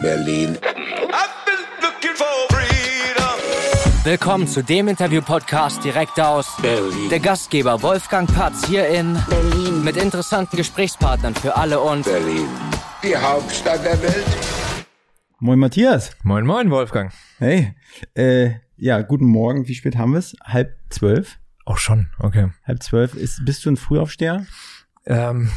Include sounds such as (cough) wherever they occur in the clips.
Berlin. Willkommen zu dem Interview-Podcast direkt aus Berlin. der Gastgeber Wolfgang Patz hier in Berlin. mit interessanten Gesprächspartnern für alle und Berlin. Die Hauptstadt der Welt. Moin Matthias. Moin, moin, Wolfgang. Hey. Äh, ja, guten Morgen. Wie spät haben wir es? Halb zwölf. Auch schon, okay. Halb zwölf. Ist, bist du ein Frühaufsteher? Ähm,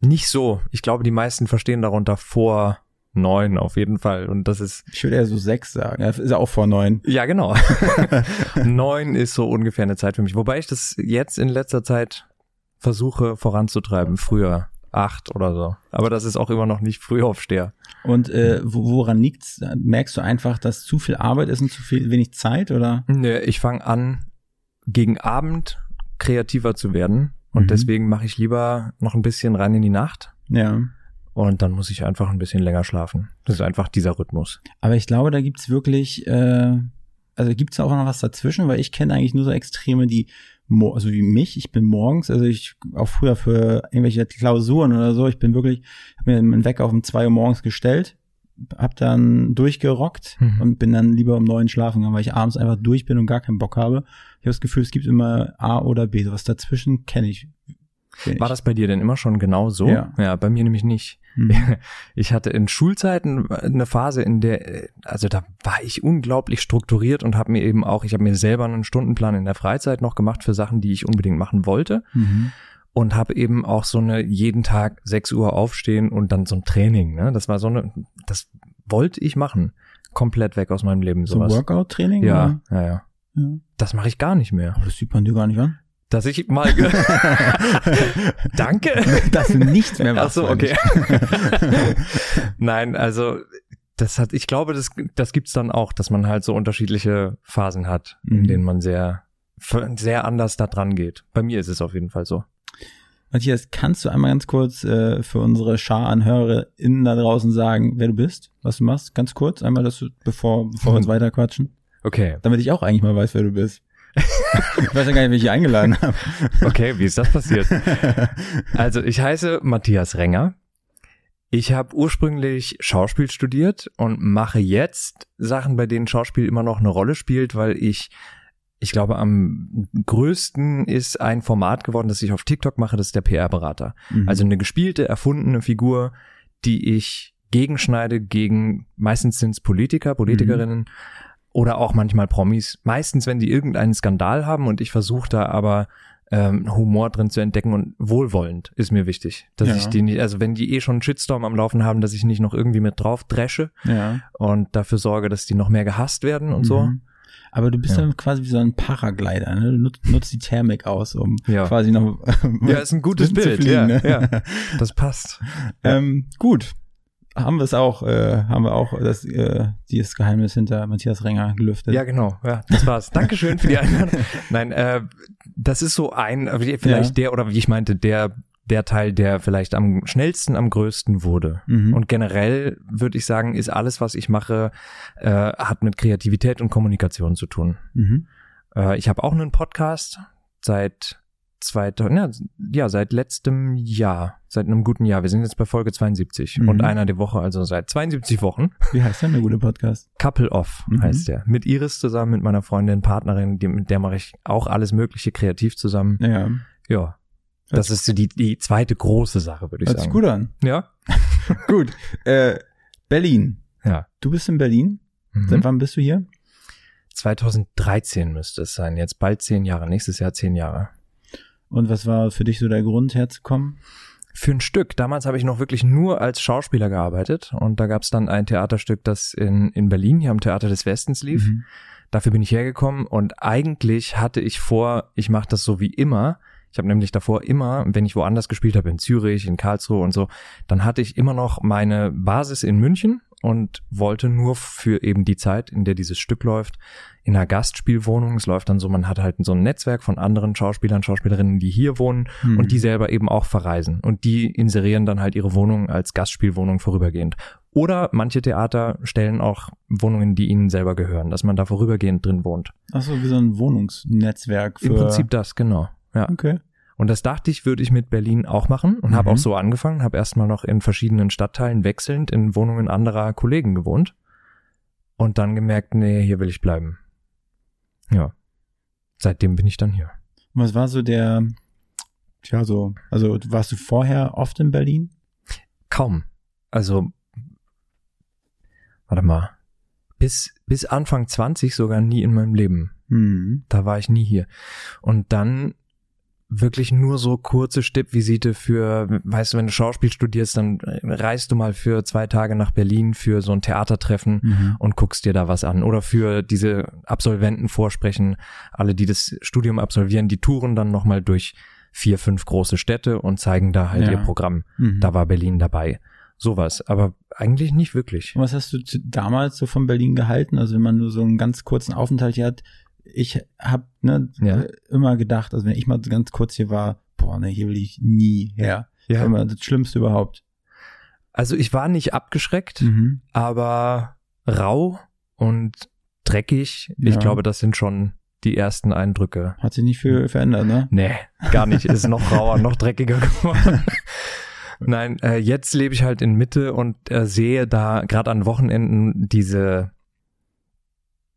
nicht so. Ich glaube, die meisten verstehen darunter vor neun auf jeden Fall. Und das ist, Ich würde eher so sechs sagen. Ja, ist ja auch vor neun. ja genau. (laughs) (laughs) neun ist so ungefähr eine Zeit für mich. Wobei ich das jetzt in letzter Zeit versuche voranzutreiben. Früher acht oder so. Aber das ist auch immer noch nicht Frühaufsteher. Und äh, wo- woran liegt's? Merkst du einfach, dass zu viel Arbeit ist und zu viel wenig Zeit oder? Nö, ich fange an, gegen Abend kreativer zu werden. Und Mhm. deswegen mache ich lieber noch ein bisschen rein in die Nacht. Ja. Und dann muss ich einfach ein bisschen länger schlafen. Das ist einfach dieser Rhythmus. Aber ich glaube, da gibt's wirklich, äh, also gibt's auch noch was dazwischen, weil ich kenne eigentlich nur so Extreme, die, also wie mich, ich bin morgens, also ich auch früher für irgendwelche Klausuren oder so, ich bin wirklich, habe mir meinen Wecker auf um zwei Uhr morgens gestellt, hab dann durchgerockt Mhm. und bin dann lieber um neun schlafen gegangen, weil ich abends einfach durch bin und gar keinen Bock habe. Ich habe das Gefühl, es gibt immer A oder B, sowas dazwischen kenne ich. War das bei dir denn immer schon genau so? Ja. ja bei mir nämlich nicht. Hm. (laughs) Ich hatte in Schulzeiten eine Phase, in der, äh, also da war ich unglaublich strukturiert und habe mir eben auch, ich habe mir selber einen Stundenplan in der Freizeit noch gemacht für Sachen, die ich unbedingt machen wollte Mhm. und habe eben auch so eine jeden Tag 6 Uhr aufstehen und dann so ein Training. Ne? Das war so eine, das wollte ich machen. Komplett weg aus meinem Leben So sowas. Workout-Training? ja, ja, ja. ja. Das mache ich gar nicht mehr. Aber das sieht man dir gar nicht an. Dass ich mal. (laughs) Danke. Dass du nichts mehr Ach machst. so, meine okay. (laughs) Nein, also das hat, ich glaube, das, das gibt's dann auch, dass man halt so unterschiedliche Phasen hat, in Mhm. denen man sehr, sehr anders da dran geht. Bei mir ist es auf jeden Fall so. Matthias, kannst du einmal ganz kurz äh, für unsere Schar an HörerInnen da draußen sagen, wer du bist, was du machst? Ganz kurz, einmal, dass du, bevor, bevor wir uns weiter quatschen. Okay, Damit ich auch eigentlich mal weiß, wer du bist. Ich weiß ja gar nicht, wie ich eingeladen habe. okay, wie ist das passiert? (laughs) Also ich heiße Matthias Renger. Ich habe ursprünglich Schauspiel studiert und mache jetzt Sachen, bei denen Schauspiel immer noch eine Rolle spielt, weil ich, ich glaube, am größten ist ein Format geworden, das ich auf TikTok mache, das ist der PR-Berater. Mhm. Also eine gespielte, erfundene Figur, die ich gegenschneide gegen, meistens sind es Politiker, Politikerinnen oder auch manchmal Promis. Meistens, wenn die irgendeinen Skandal haben und ich versuche da aber ähm, Humor drin zu entdecken und wohlwollend ist mir wichtig. Dass Ja. ich die nicht, also wenn die eh schon einen Shitstorm am Laufen haben, dass ich nicht noch irgendwie mit drauf dresche ja. und dafür sorge, dass die noch mehr gehasst werden und so. Mhm. Aber du bist Ja. dann quasi wie so ein Paraglider, ne? Du nutzt, nutzt die Thermik aus, um Ja. quasi noch Ja, ist ein gutes (laughs) Bild. ja, ne? ja, (laughs) das passt. Ähm, gut. Haben wir es auch, äh, haben wir auch das, äh, dieses Geheimnis hinter Matthias Renger gelüftet. Ja, genau. Ja, das war's. Dankeschön für die Einladung. (laughs) Nein, äh, das ist so ein, äh, vielleicht Ja. der, oder wie ich meinte, der, der Teil, der vielleicht am schnellsten, am größten wurde. Mhm. Und generell würde ich sagen, ist alles, was ich mache, äh, hat mit Kreativität und Kommunikation zu tun. Mhm. Äh, ich habe auch einen Podcast seit 2000, ja, ja, seit letztem Jahr, seit einem guten Jahr. Wir sind jetzt bei Folge 72 Mhm. und einer der Woche, also seit 72 Wochen. Wie heißt denn der gute Podcast? Couple Off Mhm. heißt der. Mit Iris zusammen, mit meiner Freundin, Partnerin, die, mit der mache ich auch alles Mögliche kreativ zusammen. Ja. Ja. Das ist die, die zweite große Sache, würde ich Hört sich sagen. gut an. Ja. (laughs) Gut. Äh, Berlin. Ja. Du bist in Berlin. Seit Mhm. wann bist du hier? 2013 müsste es sein. Jetzt bald zehn Jahre. Nächstes Jahr zehn Jahre. Und was war für dich so der Grund, herzukommen? Für ein Stück. Damals habe ich noch wirklich nur als Schauspieler gearbeitet und da gab es dann ein Theaterstück, das in, in Berlin hier am Theater des Westens lief. Mhm. Dafür bin ich hergekommen und eigentlich hatte ich vor, ich mache das so wie immer. Ich habe nämlich davor immer, wenn ich woanders gespielt habe, in Zürich, in Karlsruhe und so, dann hatte ich immer noch meine Basis in München und wollte nur für eben die Zeit, in der dieses Stück läuft, in einer Gastspielwohnung. Es läuft dann so, man hat halt so ein Netzwerk von anderen Schauspielern, Schauspielerinnen, die hier wohnen Mhm. und die selber eben auch verreisen. Und die inserieren dann halt ihre Wohnung als Gastspielwohnung vorübergehend. Oder manche Theater stellen auch Wohnungen, die ihnen selber gehören, dass man da vorübergehend drin wohnt. Ach so, wie so ein Wohnungsnetzwerk für. Im Prinzip das, genau. Ja. Okay. Und das dachte ich, würde ich mit Berlin auch machen und habe Mhm. auch so angefangen, habe erstmal noch in verschiedenen Stadtteilen wechselnd in Wohnungen anderer Kollegen gewohnt und dann gemerkt, nee, hier will ich bleiben. Ja. Seitdem bin ich dann hier. Und was war so der, tja, so, also warst du vorher oft in Berlin? Kaum. Also, warte mal. Bis, bis Anfang 20 sogar nie in meinem Leben. Mhm. Da war ich nie hier. Und dann wirklich nur so kurze Stippvisite für, weißt du, wenn du Schauspiel studierst, dann reist du mal für zwei Tage nach Berlin für so ein Theatertreffen Mhm. und guckst dir da was an. Oder für diese Absolventen vorsprechen, alle, die das Studium absolvieren, die touren dann nochmal durch vier, fünf große Städte und zeigen da halt Ja. ihr Programm. Mhm. Da war Berlin dabei. Sowas, aber eigentlich nicht wirklich. Und was hast du damals so von Berlin gehalten? Also wenn man nur so einen ganz kurzen Aufenthalt hier hat, ich habe ne, Ja. äh, immer gedacht, also wenn ich mal ganz kurz hier war, boah, ne, hier will ich nie her. Ja. Immer das Schlimmste überhaupt. Also ich war nicht abgeschreckt, Mhm. aber rau und dreckig. Ich Ja. glaube, das sind schon die ersten Eindrücke. Hat sich nicht viel verändert, ne? Nee, gar nicht. Ist noch rauer, noch dreckiger geworden. (laughs) Nein, äh, jetzt lebe ich halt in Mitte und äh, sehe da gerade an Wochenenden diese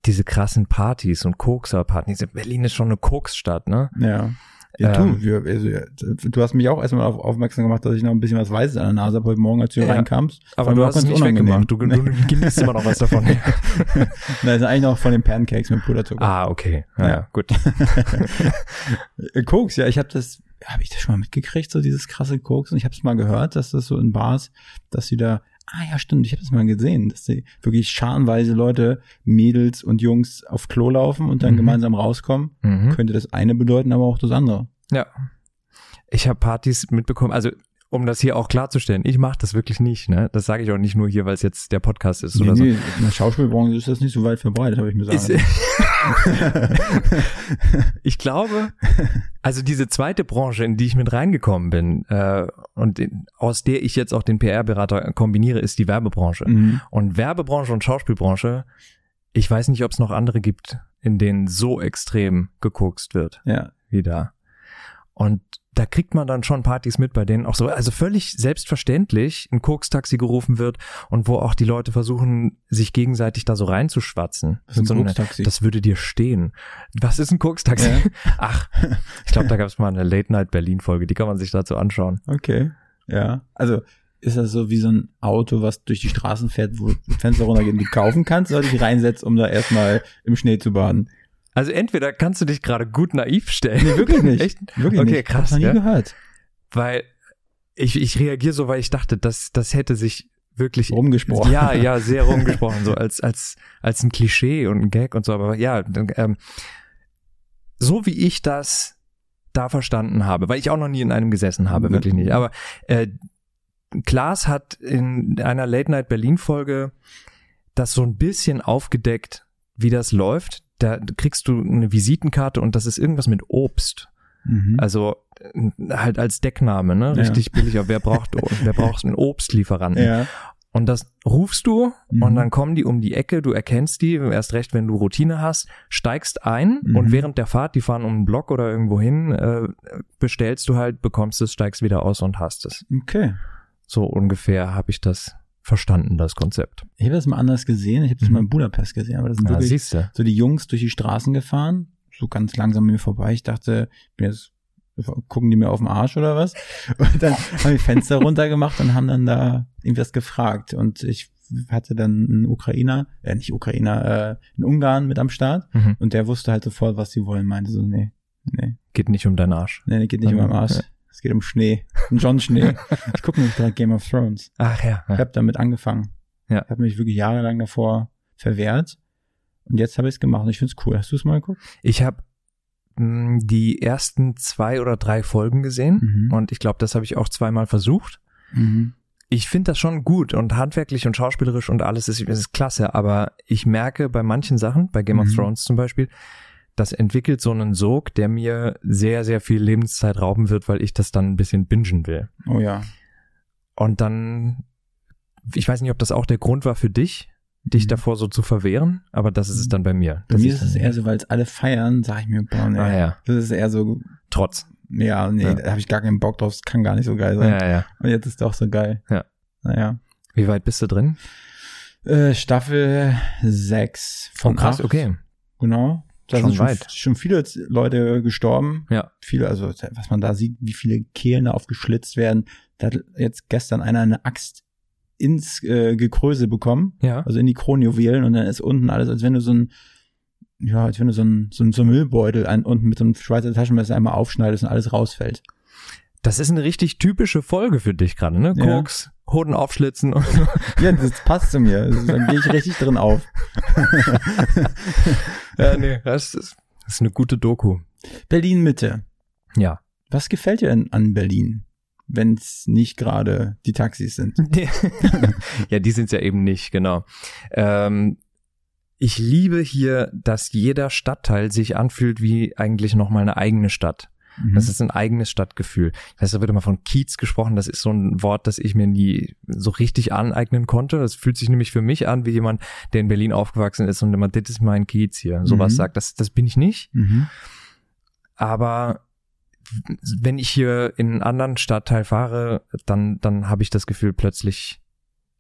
diese krassen Partys und Kokser-Partys. Berlin ist schon eine Koksstadt, ne? Ja. Ja, Ähm. du, wir, also, du hast mich auch erstmal auf, aufmerksam gemacht, dass ich noch ein bisschen was Weißes an der Nase habe heute Morgen, als du hier Ja. reinkamst. Aber du hast es nicht weggemacht. Du, du genießt immer noch was davon. (laughs) Nein, ist eigentlich noch von den Pancakes mit Puderzucker. ah, okay. Ja, Ja. gut. (laughs) Koks, ja, ich habe das, habe ich das schon mal mitgekriegt, so dieses krasse Koks. Und ich habe es mal gehört, dass das so in Bars, dass sie da, ah ja, stimmt, ich habe das mal gesehen, dass sie wirklich scharenweise Leute, Mädels und Jungs auf Klo laufen und dann Mhm. gemeinsam rauskommen. Mhm. Könnte das eine bedeuten, aber auch das andere. Ja. Ich habe Partys mitbekommen, also um das hier auch klarzustellen, ich mache das wirklich nicht, ne? Das sage ich auch nicht nur hier, weil es jetzt der Podcast ist Nee, oder nee, in der Schauspielbranche ist das nicht so weit verbreitet, habe ich mir so. (laughs) (laughs) ich glaube, also diese zweite Branche, in die ich mit reingekommen bin äh, und in, aus der ich jetzt auch den PR-Berater kombiniere, ist die Werbebranche. mhm. Und Werbebranche und Schauspielbranche, ich weiß nicht, ob es noch andere gibt, in denen so extrem gekokst wird Ja. wie da. Und da kriegt man dann schon Partys mit, bei denen auch so, also völlig selbstverständlich ein Kokstaxi gerufen wird und wo auch die Leute versuchen, sich gegenseitig da so reinzuschwatzen. Das ist ein So eine-. Das würde dir stehen. Was ist ein Kokstaxi? Ja. (laughs) Ach, ich glaube, da gab es mal eine Late Night Berlin Folge, die kann man sich dazu anschauen. Okay. Ja. Also ist das so wie so ein Auto, was durch die Straßen fährt, wo Fenster runtergehen, die kaufen kannst, oder dich reinsetzt, um da erstmal im Schnee zu baden? Also entweder kannst du dich gerade gut naiv stellen. Nee, wirklich nicht. (laughs) Echt? Wirklich Okay, nicht. krass, Hab's noch nie ja. gehört. Weil ich, ich reagiere so, weil ich dachte, das, das hätte sich wirklich Rumgesprochen. Ja, ja, (laughs) sehr rumgesprochen, so als, als, als ein Klischee und ein Gag und so, aber ja, ähm, so wie ich das da verstanden habe, weil ich auch noch nie in einem gesessen habe, Mhm. wirklich nicht. Aber äh, Klaas hat in einer Late Night Berlin Folge das so ein bisschen aufgedeckt, wie das läuft. Da kriegst du eine Visitenkarte und das ist irgendwas mit Obst. Mhm. Also halt als Deckname, ne? Ja. Richtig billig, aber wer braucht, wer braucht einen Obstlieferanten? ja. Und das rufst du Mhm. und dann kommen die um die Ecke, du erkennst die, erst recht, wenn du Routine hast, steigst ein Mhm. und während der Fahrt, die fahren um einen Block oder irgendwo hin, äh, bestellst du halt, bekommst es, steigst wieder aus und hast es. Okay. So ungefähr habe ich das verstanden, das Konzept. Ich habe das mal anders gesehen. Ich habe das Mhm. mal in Budapest gesehen, aber das sind Ja, wirklich so die Jungs durch die Straßen gefahren, so ganz langsam an mir vorbei. Ich dachte, bin jetzt gucken die mir auf den Arsch oder was? Und dann haben die Fenster (laughs) runtergemacht und haben dann da irgendwas gefragt. Und ich hatte dann einen Ukrainer, äh, nicht Ukrainer, äh, einen Ungarn mit am Start. Mhm. Und der wusste halt sofort, was sie wollen. Meinte so, nee, nee, Geht nicht um deinen Arsch. nee, geht nicht um am Arsch. Ja. Es geht um Schnee. Um John Schnee. (laughs) Ich gucke nämlich gerade Game of Thrones. Ach ja. Ich habe damit angefangen. Ja. Ich habe mich wirklich jahrelang davor verwehrt. Und jetzt habe ich es gemacht und ich finde es cool. Hast du es mal geguckt? Ich habe die ersten zwei oder drei Folgen gesehen Mhm. und ich glaube, das habe ich auch zweimal versucht. Mhm. Ich finde das schon gut und handwerklich und schauspielerisch und alles ist, ist klasse, aber ich merke bei manchen Sachen, bei Game of Mhm. Thrones zum Beispiel, das entwickelt so einen Sog, der mir sehr, sehr viel Lebenszeit rauben wird, weil ich das dann ein bisschen bingen will. Oh ja. Und dann, ich weiß nicht, ob das auch der Grund war für dich, dich Mhm. davor so zu verwehren, aber das ist es dann bei mir. Bei mir ist es eher so, weil es alle feiern, sage ich mir, boah, nee. Ah ja, Das ist eher so, trotz. Ja, nee, Ja. da habe ich gar keinen Bock drauf. Das kann gar nicht so geil sein. Ja, ja. Und jetzt ist doch so geil. Ja. Naja. Wie weit bist du drin? Äh, Staffel 6 von Oh, krass, 8. okay. Genau. Da Schon sind schon, weit. schon viele Leute gestorben. Ja. Viele, also was man da sieht, wie viele Kehlen aufgeschlitzt werden. Da hat jetzt gestern einer eine Axt ins äh, Gekröse bekommen, Ja. also in die Kronjuwelen und dann ist unten alles, als wenn du so ein ja, als wenn du so ein, so ein, so ein Müllbeutel an, unten mit so einem Schweizer Taschenmesser einmal aufschneidest und alles rausfällt. Das ist eine richtig typische Folge für dich gerade, ne? Ja. Koks, Hoden aufschlitzen und so. (laughs) Ja, das passt zu mir. Also, dann gehe ich richtig drin auf. (laughs) Ja, nee, das ist, das ist eine gute Doku. Berlin Mitte. Ja. Was gefällt dir denn an Berlin, wenn es nicht gerade die Taxis sind? (laughs) ja, die sind's ja eben nicht, genau. Ähm, ich liebe hier, dass jeder Stadtteil sich anfühlt wie eigentlich noch mal eine eigene Stadt. Mhm. Das ist ein eigenes Stadtgefühl. Ich weiß, da wird immer von Kiez gesprochen. Das ist so ein Wort, das ich mir nie so richtig aneignen konnte. Das fühlt sich nämlich für mich an wie jemand, der in Berlin aufgewachsen ist und immer, das ist mein Kiez hier. Sowas Mhm. sagt. Das, das bin ich nicht. Mhm. Aber wenn ich hier in einen anderen Stadtteil fahre, dann, dann habe ich das Gefühl, plötzlich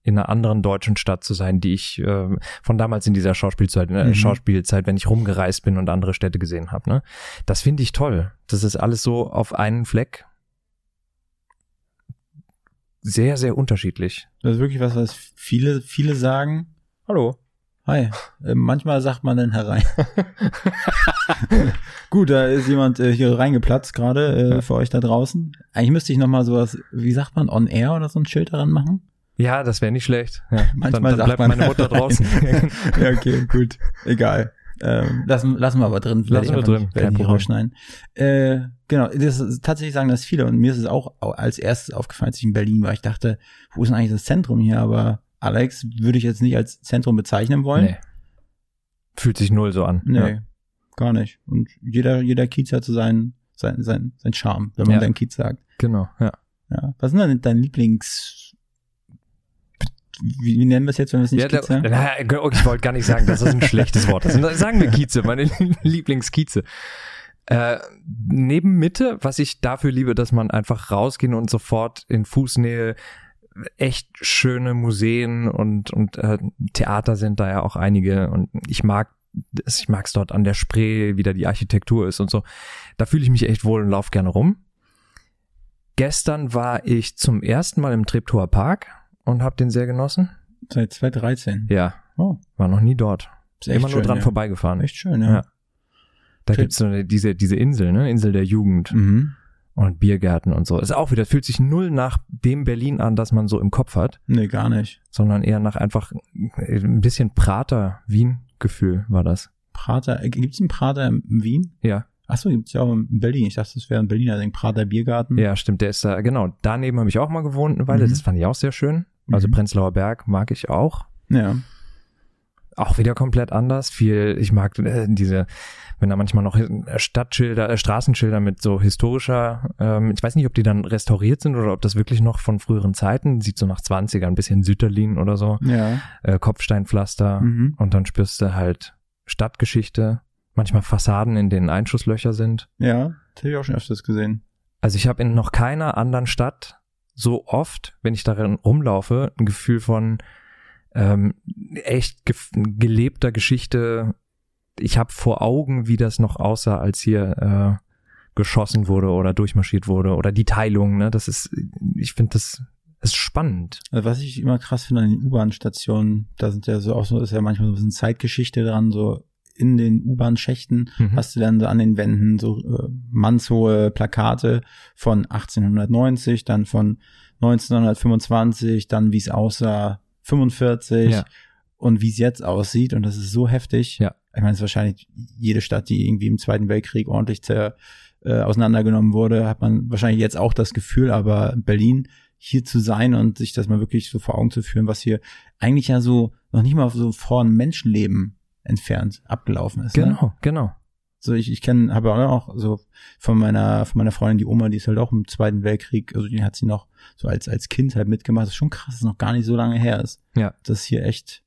in einer anderen deutschen Stadt zu sein, die ich äh, von damals in dieser Schauspielzeit, äh, Mhm. Schauspielzeit, wenn ich rumgereist bin und andere Städte gesehen habe. Ne? Das finde ich toll. Das ist alles so auf einen Fleck. Sehr, sehr unterschiedlich. Das ist wirklich was, was viele, viele sagen. Hallo. Hi. Äh, manchmal sagt man dann herein. (laughs) Gut, da ist jemand äh, hier reingeplatzt gerade äh, Ja. für euch da draußen. Eigentlich müsste ich noch mal sowas, wie sagt man, on air oder so ein Schild daran machen. Ja, das wäre nicht schlecht. Ja, Manchmal dann, dann bleibt man meine Mutter (laughs) draußen. (laughs) ja, okay, gut. Egal. Ähm, lassen, lassen wir aber drin. Lassen ich wir drin, kein Problem. rausschneiden. Äh, genau, das ist, tatsächlich sagen das viele und mir ist es auch au- als erstes aufgefallen, als ich in Berlin war. Ich dachte, wo ist denn eigentlich das Zentrum hier? Aber Alex würde ich jetzt nicht als Zentrum bezeichnen wollen. nee. Fühlt sich null so an. Nee, Ja. gar nicht. Und jeder, jeder Kiez hat so seinen, sein, sein, sein Charme, wenn man Ja. dann Kiez sagt. Genau, ja. Ja. Was sind denn dein Lieblings, wie, wie nennen wir es jetzt, wenn wir es nicht Ja, Kiez sagen? na, ich wollte gar nicht sagen, dass das ein schlechtes Wort ist. Sagen wir Kieze, meine (laughs) Lieblingskieze. Äh, neben Mitte, was ich dafür liebe, dass man einfach rausgehen und sofort in Fußnähe echt schöne Museen und, und äh, Theater sind da ja auch einige und ich mag es, ich mag es dort an der Spree, wie da die Architektur ist und so. Da fühle ich mich echt wohl und lauf gerne rum. Gestern war ich zum ersten Mal im Treptower Park und habe den sehr genossen. Seit 2013. Ja, Oh, war noch nie dort. ist echt Immer nur schön, dran ja. vorbeigefahren. Echt schön, ja. Ja. Da Schön. gibt's so eine, diese, diese Insel, ne? Insel der Jugend Mhm. und Biergärten und so. Ist auch wieder, fühlt sich null nach dem Berlin an, das man so im Kopf hat, Nee, gar nicht. sondern eher nach einfach ein bisschen Prater-Wien-Gefühl war das. Prater, äh, gibt's einen Prater in Wien? Ja, Achso, gibt's ja auch in Berlin. Ich dachte, das wäre ein Berliner Ding. Prater Biergarten. ja, stimmt. Der ist da, genau. Daneben habe ich auch mal gewohnt eine Weile. Mhm. Das fand ich auch sehr schön. Also Mhm. Prenzlauer Berg mag ich auch. Ja. auch wieder komplett anders. Viel, ich mag äh, diese, wenn da manchmal noch Stadtschilder, äh, Straßenschilder mit so historischer, ähm, ich weiß nicht, ob die dann restauriert sind oder ob das wirklich noch von früheren Zeiten, sieht so nach 20er, ein bisschen Sütterlin oder so, Ja. äh, Kopfsteinpflaster Mhm. und dann spürst du halt Stadtgeschichte, manchmal Fassaden, in denen Einschusslöcher sind. Ja, das habe ich auch schon öfters gesehen. Also ich habe in noch keiner anderen Stadt so oft, wenn ich darin rumlaufe, ein Gefühl von ähm, echt gef- gelebter Geschichte. Ich habe vor Augen, wie das noch aussah, als hier äh, geschossen wurde oder durchmarschiert wurde oder die Teilung. Ne? Das ist, ich finde das ist spannend. Also was ich immer krass finde an den U-Bahn-Stationen, da sind ja so auch so, ist ja manchmal so ein bisschen Zeitgeschichte dran, so in den U-Bahn-Schächten Mhm. hast du dann so an den Wänden so äh, mannshohe Plakate von 1890, dann von 1925, dann wie es aussah 45 Ja. und wie es jetzt aussieht und das ist so heftig. Ja. Ich meine, es ist wahrscheinlich jede Stadt, die irgendwie im Zweiten Weltkrieg ordentlich zer, äh, auseinandergenommen wurde, hat man wahrscheinlich jetzt auch das Gefühl, aber Berlin hier zu sein und sich das mal wirklich so vor Augen zu führen, was hier eigentlich ja so noch nicht mal so vor einem Menschenleben entfernt abgelaufen ist. Ne? Genau, genau. So ich, ich kenne, habe auch so von meiner von meiner Freundin die Oma, die ist halt auch im Zweiten Weltkrieg, also die hat sie noch so als als Kind halt mitgemacht. Das ist schon krass, dass es noch gar nicht so lange her ist. Ja. Das ist hier echt.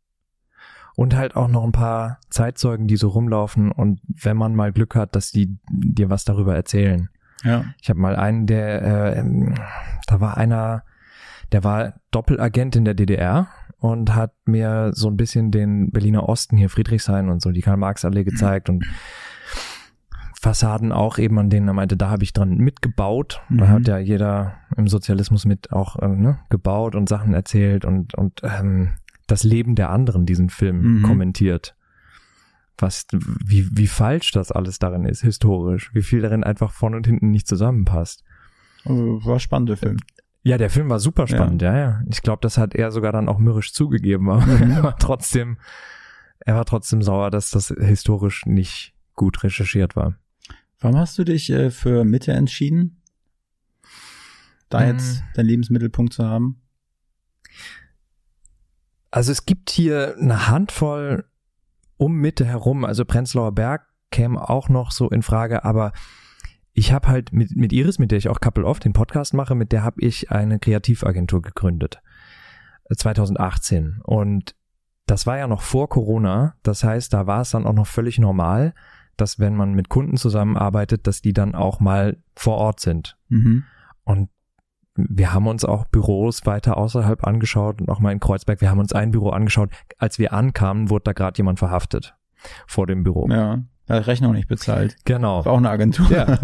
Und halt auch noch ein paar Zeitzeugen, die so rumlaufen und wenn man mal Glück hat, dass die dir was darüber erzählen. Ja. Ich habe mal einen, der, äh, ähm, da war einer, der war Doppelagent in der DDR und hat mir so ein bisschen den Berliner Osten hier, Friedrichshain und so, die Karl-Marx-Allee gezeigt und Fassaden auch eben, an denen er meinte, da habe ich dran mitgebaut. Da Mhm. hat ja jeder im Sozialismus mit auch äh, ne, gebaut und Sachen erzählt und, und ähm, das Leben der anderen diesen Film Mhm. kommentiert. Was, wie, wie falsch das alles darin ist, historisch. Wie viel darin einfach vorne und hinten nicht zusammenpasst. Also, War spannend, der Film. Ja, der Film war super spannend, ja, ja. Ich glaube, das hat er sogar dann auch mürrisch zugegeben, aber (laughs) er war trotzdem, er war trotzdem sauer, dass das historisch nicht gut recherchiert war. Warum hast du dich äh, für Mitte entschieden? Da Mm. jetzt deinen Lebensmittelpunkt zu haben? Also es gibt hier eine Handvoll um Mitte herum, also Prenzlauer Berg käme auch noch so in Frage, aber ich habe halt mit, mit Iris, mit der ich auch Couple Off den Podcast mache, mit der habe ich eine Kreativagentur gegründet. äh, 2018. Und das war ja noch vor Corona. Das heißt, da war es dann auch noch völlig normal, dass wenn man mit Kunden zusammenarbeitet, dass die dann auch mal vor Ort sind. Mhm. Und wir haben uns auch Büros weiter außerhalb angeschaut und auch mal in Kreuzberg. Wir haben uns ein Büro angeschaut. Als wir ankamen, wurde da gerade jemand verhaftet vor dem Büro. Ja. Hat Rechnung nicht bezahlt. (laughs) Genau. War auch eine Agentur. Ja.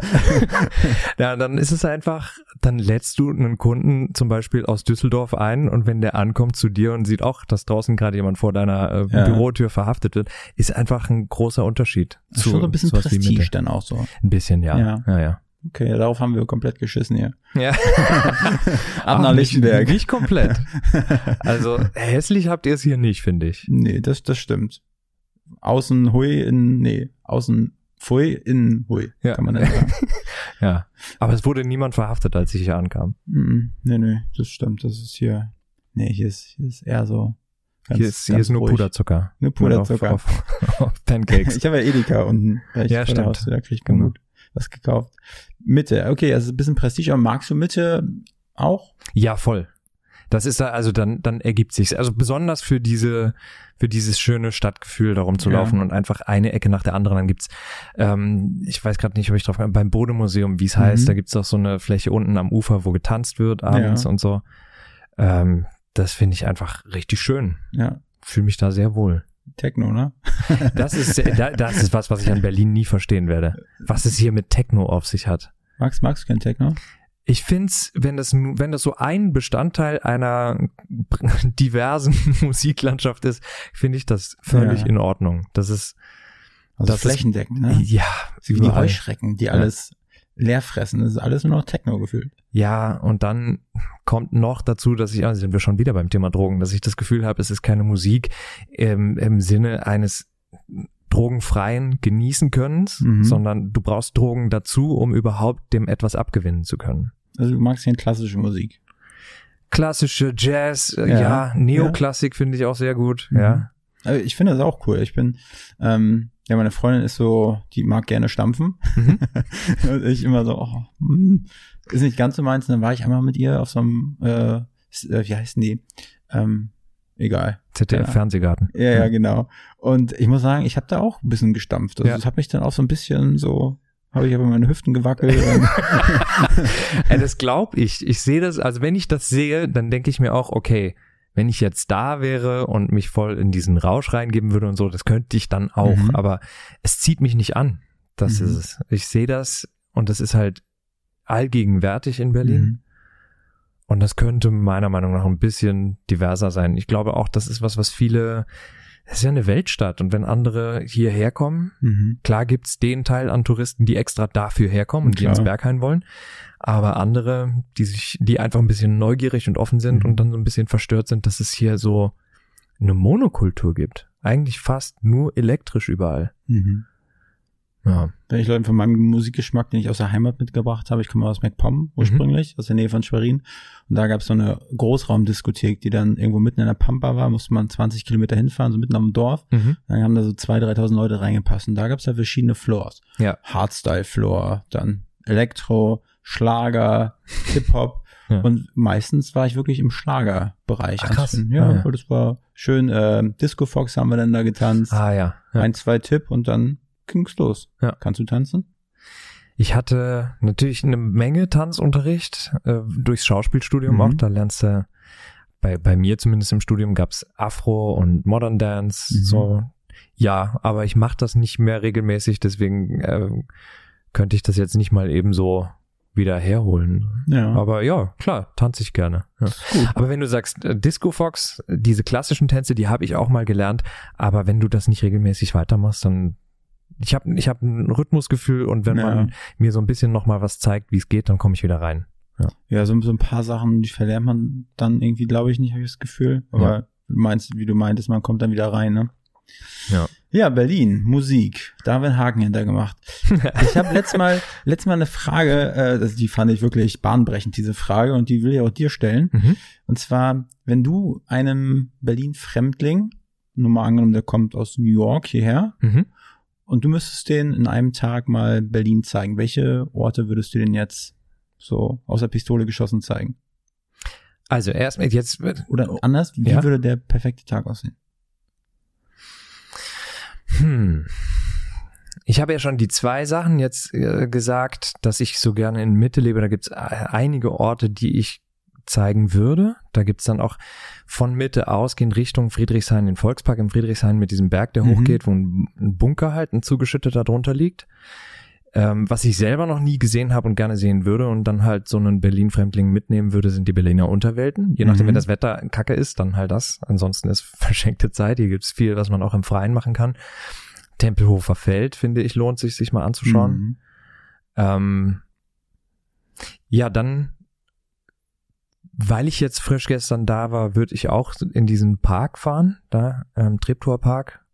(laughs) ja, dann ist es einfach, dann lädst du einen Kunden zum Beispiel aus Düsseldorf ein und wenn der ankommt zu dir und sieht auch, dass draußen gerade jemand vor deiner äh, Ja. Bürotür verhaftet wird, ist einfach ein großer Unterschied. Das ist schon so ein bisschen Prestige dann auch so. Ein bisschen, ja. Ja. Ja, ja. Okay, darauf haben wir komplett geschissen hier. ja. (laughs) Ab nach nicht, Lichtenberg. nicht komplett. Also hässlich habt ihr es hier nicht, finde ich. Nee, das, das stimmt. Außen hui in, nee, außen pfui, innen hui, Ja. kann man nicht sagen. (laughs) Ja. Aber es wurde niemand verhaftet, als ich hier ankam. Nee, nee, das stimmt. Das ist hier, nee, hier ist, hier ist eher so. Ganz, hier ist, hier ist nur ruhig. Puderzucker. Nur Puderzucker. Auf, auf, (laughs) auf Pancakes. Ich habe ja Edeka unten. Ja, stimmt. Haustür, Da kriegt man Genau. gut was gekauft. Mitte, okay, also ein bisschen Prestige, aber magst du Mitte auch? Ja, voll. Das ist da, also dann, dann ergibt sich's. Also besonders für diese, für dieses schöne Stadtgefühl, darum zu Ja. laufen und einfach eine Ecke nach der anderen. Dann gibt's, ähm, ich weiß gerade nicht, ob ich drauf komme, beim Bodemuseum, wie es heißt, Mhm. da gibt's auch so eine Fläche unten am Ufer, wo getanzt wird abends Ja. und so. Ähm, das finde ich einfach richtig schön. Ja, Fühle mich da sehr wohl. Techno, ne? (laughs) Das ist, das ist was, was ich an Berlin nie verstehen werde. Was es hier mit Techno auf sich hat. Magst, magst du kein Techno? Ich find's, wenn das, wenn das so ein Bestandteil einer (laughs) diversen (laughs) Musiklandschaft ist, finde ich das völlig Ja. in Ordnung. Das ist, Also Das flächendeckend, ne? ja, Wie die. Heuschrecken, die alles leer fressen. Das ist alles nur noch Techno gefühlt. Ja, und dann kommt noch dazu, dass ich, also sind wir schon wieder beim Thema Drogen, dass ich das Gefühl habe, es ist keine Musik im, im Sinne eines drogenfreien Genießen Könnens, Mhm. sondern du brauchst Drogen dazu, um überhaupt dem etwas abgewinnen zu können. Also du magst hier klassische Musik. Klassische Jazz, äh, Ja. ja, Neoklassik finde ich auch sehr gut, Mhm. ja. Also ich finde das auch cool. Ich bin, ähm, ja, meine Freundin ist so, die mag gerne stampfen. Mhm. (laughs) Und ich immer so, oh, hm, ist nicht ganz so meins. Und dann war ich einmal mit ihr auf so einem, äh, äh, wie heißen die? Ähm, egal. ZDF Ja. Fernsehgarten. Ja, ja, genau. Und ich muss sagen, ich habe da auch ein bisschen gestampft. Also Ja. das hat mich dann auch so ein bisschen so, habe ich aber meine Hüften gewackelt. Ey, (laughs) das glaube ich. Ich sehe das, also wenn ich das sehe, dann denke ich mir auch, okay, wenn ich jetzt da wäre und mich voll in diesen Rausch reingeben würde und so, das könnte ich dann auch, Mhm. aber es zieht mich nicht an. Das Mhm. ist es. Ich sehe das und das ist halt allgegenwärtig in Berlin. Mhm. Und das könnte meiner Meinung nach ein bisschen diverser sein. Ich glaube auch, das ist was, was viele, es ist ja eine Weltstadt und wenn andere hierher kommen, Mhm. Klar gibt's den Teil an Touristen, die extra dafür herkommen und die Klar. ins Berghain wollen. Aber andere, die sich, die einfach ein bisschen neugierig und offen sind Mhm. und dann so ein bisschen verstört sind, dass es hier so eine Monokultur gibt. Eigentlich fast nur elektrisch überall. Mhm. Ja. Wenn ich Leute von meinem Musikgeschmack, den ich aus der Heimat mitgebracht habe, ich komme aus MacPom ursprünglich, aus der Nähe von Schwerin. Und da gab es so eine Großraumdiskothek, die dann irgendwo mitten in der Pampa war, musste man 20 Kilometer hinfahren, so mitten am Dorf. Mhm. Dann haben da so 2.000, 3.000 Leute reingepasst. Und da gab es ja verschiedene Floors. Ja. Hardstyle-Floor, dann Elektro, Schlager, (laughs) Hip-Hop. Ja. Und meistens war ich wirklich im Schlagerbereich. Ach, krass. Ja, Ah, ja. das war schön. Ähm, Disco Fox haben wir dann da getanzt. Ah ja. ja. Ein, zwei Tipp und dann ging's los. Ja. Kannst du tanzen? Ich hatte natürlich eine Menge Tanzunterricht äh, durchs Schauspielstudium Mhm. auch. Da lernst du, bei, bei mir zumindest im Studium gab's Afro und Modern Dance. Mhm. So, ja, aber ich mache das nicht mehr regelmäßig, deswegen äh, könnte ich das jetzt nicht mal eben so wieder herholen. Ja. Aber ja, klar, tanze ich gerne. Ja. Aber wenn du sagst, äh, Disco Fox, diese klassischen Tänze, die habe ich auch mal gelernt, aber wenn du das nicht regelmäßig weitermachst, dann ich habe ich hab ein Rhythmusgefühl und wenn Ja. man mir so ein bisschen noch mal was zeigt, wie es geht, dann komme ich wieder rein. Ja, so, so ein paar Sachen, die verlernt man dann irgendwie, glaube ich, nicht, habe ich das Gefühl. Aber Ja. du meinst, wie du meintest, man kommt dann wieder rein, ne? Ja. Ja, Berlin, Musik. Da haben wir einen Haken hinter gemacht. (laughs) Ich habe letztes Mal, letztes Mal eine Frage, äh, das- die fand ich wirklich bahnbrechend, diese Frage, und die will ich auch dir stellen. Mhm. Und zwar, wenn du einem Berlin-Fremdling, nur mal angenommen, der kommt aus New York hierher, Mhm. Und du müsstest den in einem Tag mal Berlin zeigen, welche Orte würdest du denn jetzt so aus der Pistole geschossen zeigen? Also erstmal jetzt Oder anders, wie Ja. würde der perfekte Tag aussehen? Hm. Ich habe ja schon die zwei Sachen jetzt äh, gesagt, dass ich so gerne in Mitte lebe. Da gibt es einige Orte, die ich zeigen würde. Da gibt's dann auch von Mitte ausgehend Richtung Friedrichshain, den Volkspark im Friedrichshain mit diesem Berg, der Mhm. hochgeht, wo ein, Bunker halt, ein zugeschütteter drunter liegt. Ähm, was ich selber noch nie gesehen habe und gerne sehen würde und dann halt so einen Berlin-Fremdling mitnehmen würde, sind die Berliner Unterwelten. Je nachdem, Mhm. wenn das Wetter kacke ist, dann halt das. Ansonsten ist (laughs) verschenkte Zeit. Hier gibt's viel, was man auch im Freien machen kann. Tempelhofer Feld, finde ich, lohnt sich, sich mal anzuschauen. Mhm. Ähm, ja, dann, weil ich jetzt frisch gestern da war, würde ich auch in diesen Park fahren, da, ähm, Treptower Park,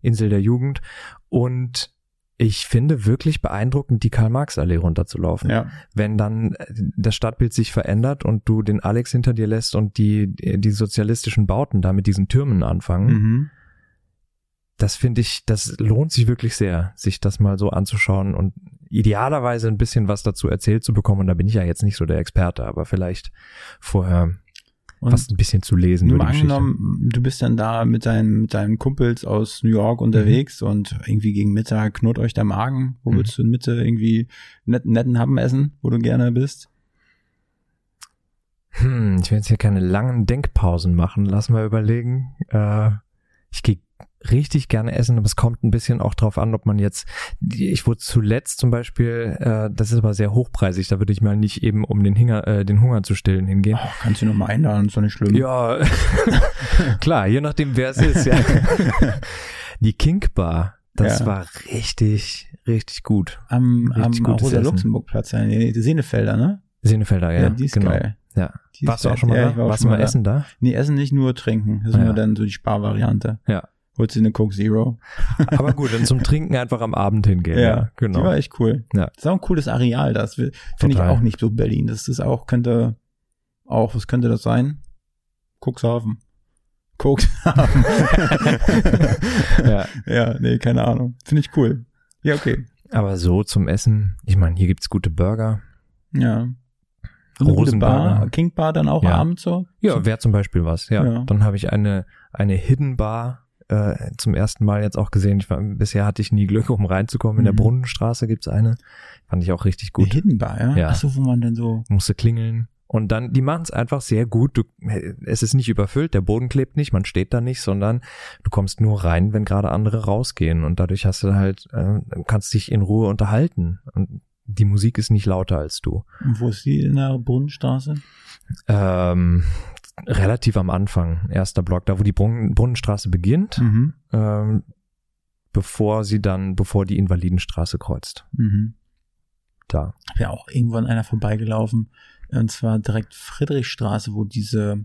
Insel der Jugend. Und ich finde wirklich beeindruckend, die Karl-Marx-Allee runterzulaufen. Ja. Wenn dann äh, das Stadtbild sich verändert und du den Alex hinter dir lässt und die, die sozialistischen Bauten da mit diesen Türmen anfangen, Mhm. Das finde ich, das lohnt sich wirklich sehr, sich das mal so anzuschauen und idealerweise ein bisschen was dazu erzählt zu bekommen. Und da bin ich ja jetzt nicht so der Experte, aber vielleicht vorher Und was ein bisschen zu lesen. nur über die Geschichte. angenommen, du bist dann da mit deinen, mit deinen Kumpels aus New York unterwegs und irgendwie gegen Mittag knurrt euch der Magen. Wo Mhm. würdest du in Mitte irgendwie net, netten Happen essen, wo du gerne bist? Hm, ich will jetzt hier keine langen Denkpausen machen. Lass mal überlegen. Äh, ich gehe richtig gerne essen, aber es kommt ein bisschen auch drauf an, ob man jetzt, ich wurde zuletzt zum Beispiel, äh, das ist aber sehr hochpreisig, da würde ich mal nicht eben, um den, Hinger, äh, den Hunger zu stillen, hingehen. Oh, kannst du noch mal einladen, ist doch nicht schlimm. Ja, (laughs) klar, je nachdem, wer es ist, ja. Die Kink Bar, das Ja. war richtig, richtig gut. Am, am Richtig. Rosa-Luxemburg-Platz, ja, nee, die Senefelder, ne? Senefelder, ja. Ja, die ist genau. geil. Ja. Die Warst du auch schon mal ja, da? Warst du mal essen da? Nee, Essen nicht nur trinken. Das ist Ah, immer ja. dann so die Sparvariante. Ja. Holst dir eine Coke Zero. (laughs) Aber gut, dann zum Trinken einfach am Abend hingehen. Ja, Die genau. war echt cool. Ja. Das ist auch ein cooles Areal, das finde ich auch nicht so Berlin. Das ist auch, könnte, auch, was könnte das sein? Cuxhaven. Cuxhaven. (laughs) ja. (laughs) ja, nee, keine Ahnung. Finde ich cool. Ja, okay. Aber so zum Essen, ich meine, hier gibt's gute Burger. Ja. Rosenburger. Bar, King Bar dann auch Ja. abends so? Ja, wäre zum Beispiel was. Ja, Ja. dann habe ich eine eine Hidden Bar äh, zum ersten Mal jetzt auch gesehen. Ich war, bisher hatte ich nie Glück, um reinzukommen. In der Mhm. Brunnenstraße gibt's eine. Fand ich auch richtig gut. Hidden Bar, ja? Ja. Ach so, wo man dann so, Musste klingeln. Und dann, die machen es einfach sehr gut. Du, es ist nicht überfüllt, der Boden klebt nicht, man steht da nicht, sondern du kommst nur rein, wenn gerade andere rausgehen. Und dadurch hast du halt, äh, kannst dich in Ruhe unterhalten. Und die Musik ist nicht lauter als du. wo ist die in der Brunnenstraße? Ähm, relativ am Anfang, erster Block, da wo die Brunnen, Brunnenstraße beginnt, Mhm. ähm, bevor sie dann, bevor die Invalidenstraße kreuzt. Mhm. Da. Ja auch irgendwann einer vorbeigelaufen. Und zwar direkt Friedrichstraße, wo diese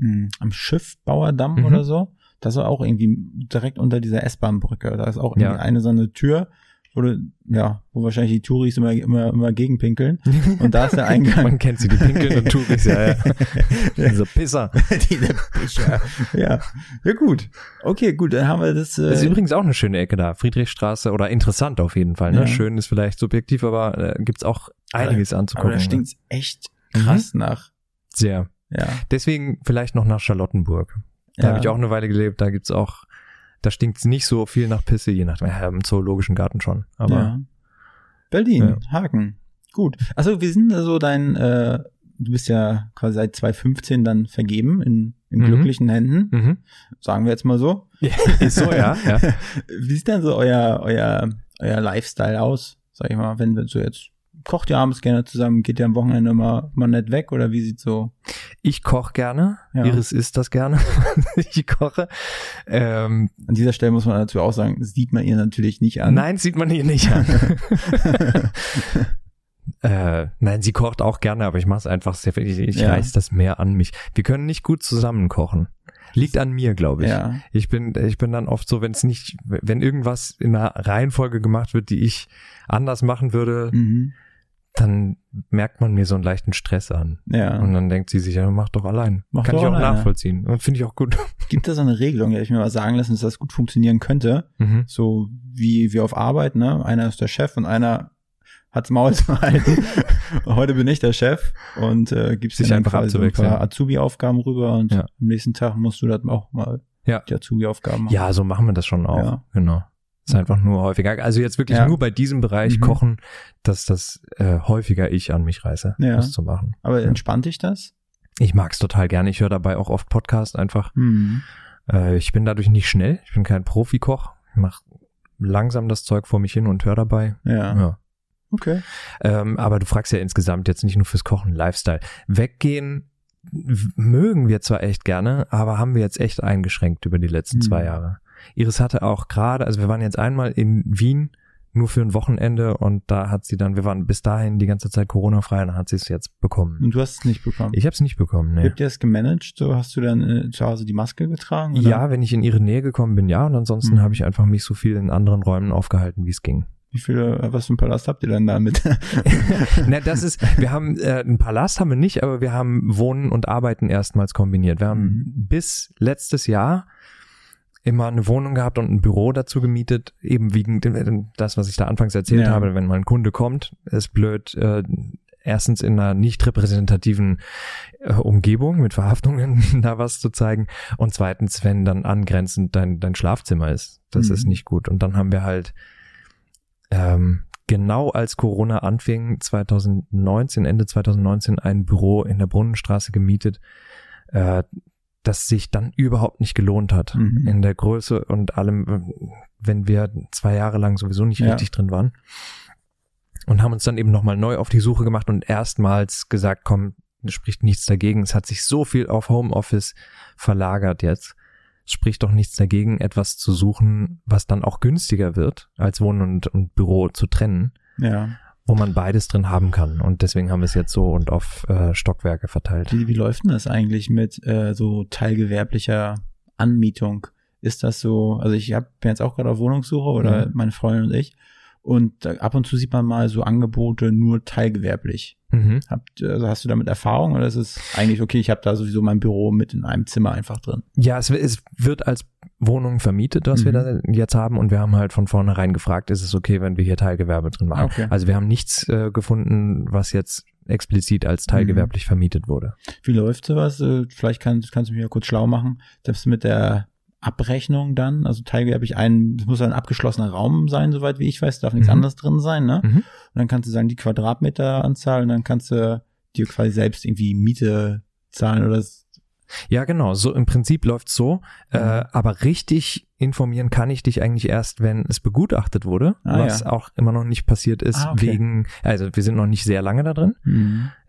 mh, am Schiffbauerdamm Mhm. oder so. Das war auch irgendwie direkt unter dieser S-Bahn-Brücke. Da ist auch irgendwie Ja. eine so eine Tür, du, ja, wo wahrscheinlich die Touris immer, immer, immer gegenpinkeln. Und da ist der (laughs) Eingang. Man kennt sie, die Pinkeln und (laughs) Touris, ja, ja. Diese Pisser. (laughs) Diese Bücher. ja. Ja, gut. Okay, gut, dann haben wir das. Äh, Das ist übrigens auch eine schöne Ecke da. Friedrichstraße oder interessant auf jeden Fall. Ne? Ja. Schön ist vielleicht subjektiv, aber äh, gibt's auch einiges aber anzugucken. da ne? stinkt's echt krass nach. Sehr. Ja. Deswegen vielleicht noch nach Charlottenburg. Da Ja. habe ich auch eine Weile gelebt. Da gibt's auch, da stinkt's nicht so viel nach Pisse, je nachdem. Ja, im zoologischen Garten schon. Aber ja. Berlin, Ja. Haken. Gut. Also wir sind also dein, äh, du bist ja quasi seit 2015 dann vergeben in, in Mhm. glücklichen Händen, Mhm. sagen wir jetzt mal so. Ist so, ja. ja. (laughs) Wie sieht denn so euer, euer, euer Lifestyle aus, sag ich mal, wenn wir so jetzt kocht ihr abends gerne zusammen, geht ihr am Wochenende mal, mal nett weg oder wie sieht's so? Ich koche gerne. Ja. Iris isst das gerne. (laughs) ich koche. Ähm, An dieser Stelle muss man dazu auch sagen, sieht man ihr natürlich nicht an. nein, sieht man hier nicht an. (laughs) äh, nein, sie kocht auch gerne, aber ich mache es einfach sehr viel. Ich, ich Ja. reiß das mehr an mich. Wir können nicht gut zusammen kochen. Liegt an mir, glaube ich. Ja. Ich bin, ich bin dann oft so, wenn es nicht, wenn irgendwas in einer Reihenfolge gemacht wird, die ich anders machen würde, Mhm. Dann merkt man mir so einen leichten Stress an. Ja. Und dann denkt sie sich, ja, mach doch allein. Mach Kann doch ich auch alleine. nachvollziehen. Finde ich auch gut. Gibt es so eine Regelung, die ich mir mal sagen lassen, dass das gut funktionieren könnte? Mhm. So wie wir auf Arbeit, ne? Einer ist der Chef und einer hat's Maul zu halten. (laughs) Heute bin ich der Chef und äh, gibst Sich einfach so ein paar Azubi-Aufgaben rüber und Ja. am nächsten Tag musst du das auch mal Ja. die Azubi-Aufgaben machen. Ja, so machen wir das schon auch. Ja. Genau. Ist einfach nur häufiger. Also jetzt wirklich Ja. nur bei diesem Bereich Mhm. kochen, dass das äh, häufiger ich an mich reiße, Ja. das zu machen. Aber entspannt dich das? Ich mag's total gerne. Ich höre dabei auch oft Podcasts einfach. Hm. Äh, ich bin dadurch nicht schnell. Ich bin kein Profikoch. Ich mache langsam das Zeug vor mich hin und höre dabei. Ja. Ja. Okay. Ähm, aber du fragst ja insgesamt jetzt nicht nur fürs Kochen, Lifestyle. Weggehen mögen wir zwar echt gerne, aber haben wir jetzt echt eingeschränkt über die letzten Hm. zwei Jahre. Iris hatte auch gerade, also wir waren jetzt einmal in Wien nur für ein Wochenende und da hat sie dann, wir waren bis dahin die ganze Zeit Corona-frei und dann hat sie es jetzt bekommen. Und du hast es nicht bekommen. Ich habe es nicht bekommen, ne. Habt ihr das gemanagt? So hast du dann äh, zu Hause die Maske getragen? oder? Ja, wenn ich in ihre Nähe gekommen bin, ja, und ansonsten Mhm. habe ich einfach mich so viel in anderen Räumen aufgehalten, wie es ging. Wie viele, äh, was für ein Palast habt ihr denn da mit? Na, das ist, wir haben äh, einen Palast haben wir nicht, aber wir haben Wohnen und Arbeiten erstmals kombiniert. Wir haben Mhm. bis letztes Jahr immer eine Wohnung gehabt und ein Büro dazu gemietet, eben wegen dem, das, was ich da anfangs erzählt Ja. habe, wenn mal ein Kunde kommt, ist blöd, äh, erstens in einer nicht repräsentativen äh, Umgebung mit Verhaftungen (laughs) da was zu zeigen und zweitens, wenn dann angrenzend dein, dein Schlafzimmer ist. Das Mhm. ist nicht gut. Und dann haben wir halt ähm, genau als Corona anfing, 2019, Ende 2019, ein Büro in der Brunnenstraße gemietet, äh, das sich dann überhaupt nicht gelohnt hat. Mhm. In der Größe und allem, wenn wir zwei Jahre lang sowieso nicht Ja. richtig drin waren. Und haben uns dann eben nochmal neu auf die Suche gemacht und erstmals gesagt, komm, es spricht nichts dagegen. Es hat sich so viel auf Homeoffice verlagert jetzt. Es spricht doch nichts dagegen, etwas zu suchen, was dann auch günstiger wird, als Wohnen und, und Büro zu trennen, ja. Wo man beides drin haben kann. Und deswegen haben wir es jetzt so und auf äh, Stockwerke verteilt. Wie, wie läuft denn das eigentlich mit äh, so teilgewerblicher Anmietung? Ist das so, also ich hab, bin jetzt auch gerade auf Wohnungssuche oder Mhm. meine Freundin und ich und ab und zu sieht man mal so Angebote nur teilgewerblich. Mhm. Habt, also hast du damit Erfahrung oder ist es eigentlich okay, ich habe da sowieso mein Büro mit in einem Zimmer einfach drin? Ja, es, es wird als Wohnung vermietet, was wir Mhm. da jetzt haben. Und wir haben halt von vornherein gefragt, ist es okay, wenn wir hier Teilgewerbe drin machen? Okay. Also wir haben nichts äh, gefunden, was jetzt explizit als teilgewerblich vermietet wurde. Wie läuft sowas? Äh, Vielleicht kann, kannst du mich ja kurz schlau machen. Das mit der Abrechnung dann, also teilgewerblich ein, es muss ein abgeschlossener Raum sein, soweit wie ich weiß, darf nichts Mhm. anderes drin sein, ne? Mhm. Und dann kannst du sagen, die Quadratmeteranzahl und dann kannst du dir quasi selbst irgendwie Miete zahlen oder das, Ja, genau. So im Prinzip läuft's so. Äh, Mhm. aber richtig informieren kann ich dich eigentlich erst, wenn es begutachtet wurde, Ah, was ja. auch immer noch nicht passiert ist Ah, okay. wegen. Also wir sind noch nicht sehr lange da drin,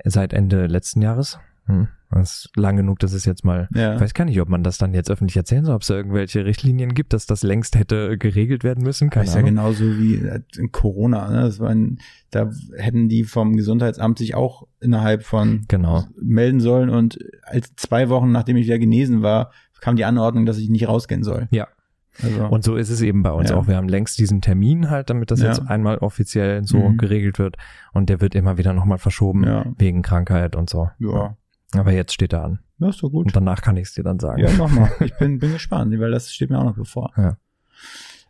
seit Ende letzten Jahres. Hm. Das ist lang genug, dass es jetzt mal Ja. Ich weiß gar nicht, ob man das dann jetzt öffentlich erzählen soll, ob es da irgendwelche Richtlinien gibt, dass das längst hätte geregelt werden müssen. Keine Das ist ja Ahnung. genauso wie äh, in Corona, ne? Das war ein, da hätten die vom Gesundheitsamt sich auch innerhalb von Genau. melden sollen und als zwei Wochen nachdem ich wieder genesen war, kam die Anordnung, dass ich nicht rausgehen soll. Ja. Also, Und so ist es eben bei uns Ja. auch. Wir haben längst diesen Termin halt, damit das Ja. jetzt einmal offiziell so Mhm. geregelt wird. Und der wird immer wieder nochmal verschoben Ja. wegen Krankheit und so. ja, Aber jetzt steht er an. ja, ist doch gut. Und danach kann ich es dir dann sagen. Ja, mach mal. (laughs) Ich bin, bin gespannt, weil das steht mir auch noch bevor. Ja.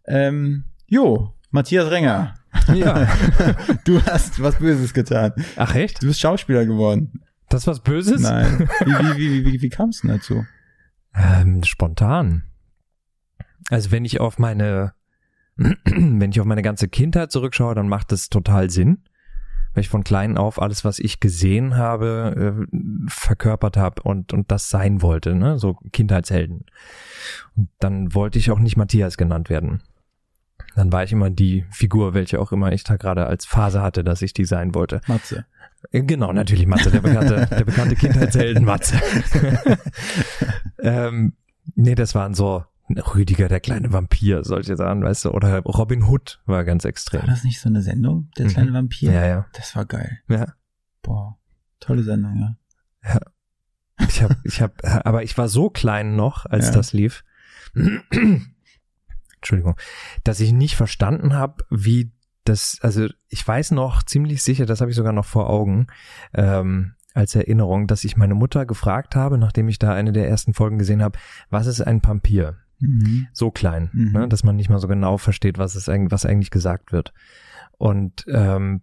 Ähm, jo, Matthias Renger. Ja. (laughs) Du hast was Böses getan. Ach echt? Du bist Schauspieler geworden. Das ist was Böses? Nein. (laughs) Wie, wie, wie, wie, wie kam es denn dazu? Ähm, spontan. Also wenn ich auf meine (clears throat) wenn ich auf meine ganze Kindheit zurückschaue, dann macht das total Sinn, weil ich von klein auf alles, was ich gesehen habe, äh, verkörpert habe und, und das sein wollte, ne? so Kindheitshelden. Und dann wollte ich auch nicht Matthias genannt werden. Dann war ich immer die Figur, welche auch immer ich da gerade als Phase hatte, dass ich die sein wollte. Matze. Äh, Genau, natürlich Matze, der bekannte, (laughs) der bekannte Kindheitshelden Matze. (laughs) ähm, nee, das waren so Rüdiger, der kleine Vampir, solche Sachen, weißt du, oder Robin Hood war ganz extrem. War das nicht so eine Sendung? Der Mhm. kleine Vampir? Ja, ja. Das war geil. Ja. Boah. Tolle Sendung, ja. Ich hab, ich hab, aber ich war so klein noch, als Ja. das lief. Entschuldigung, dass ich nicht verstanden habe, wie das, also ich weiß noch ziemlich sicher, das habe ich sogar noch vor Augen, ähm, als Erinnerung, dass ich meine Mutter gefragt habe, nachdem ich da eine der ersten Folgen gesehen habe, was ist ein Vampir? Mhm. so klein, Mhm. ne, dass man nicht mal so genau versteht, was es eigentlich, was eigentlich gesagt wird. Und ähm,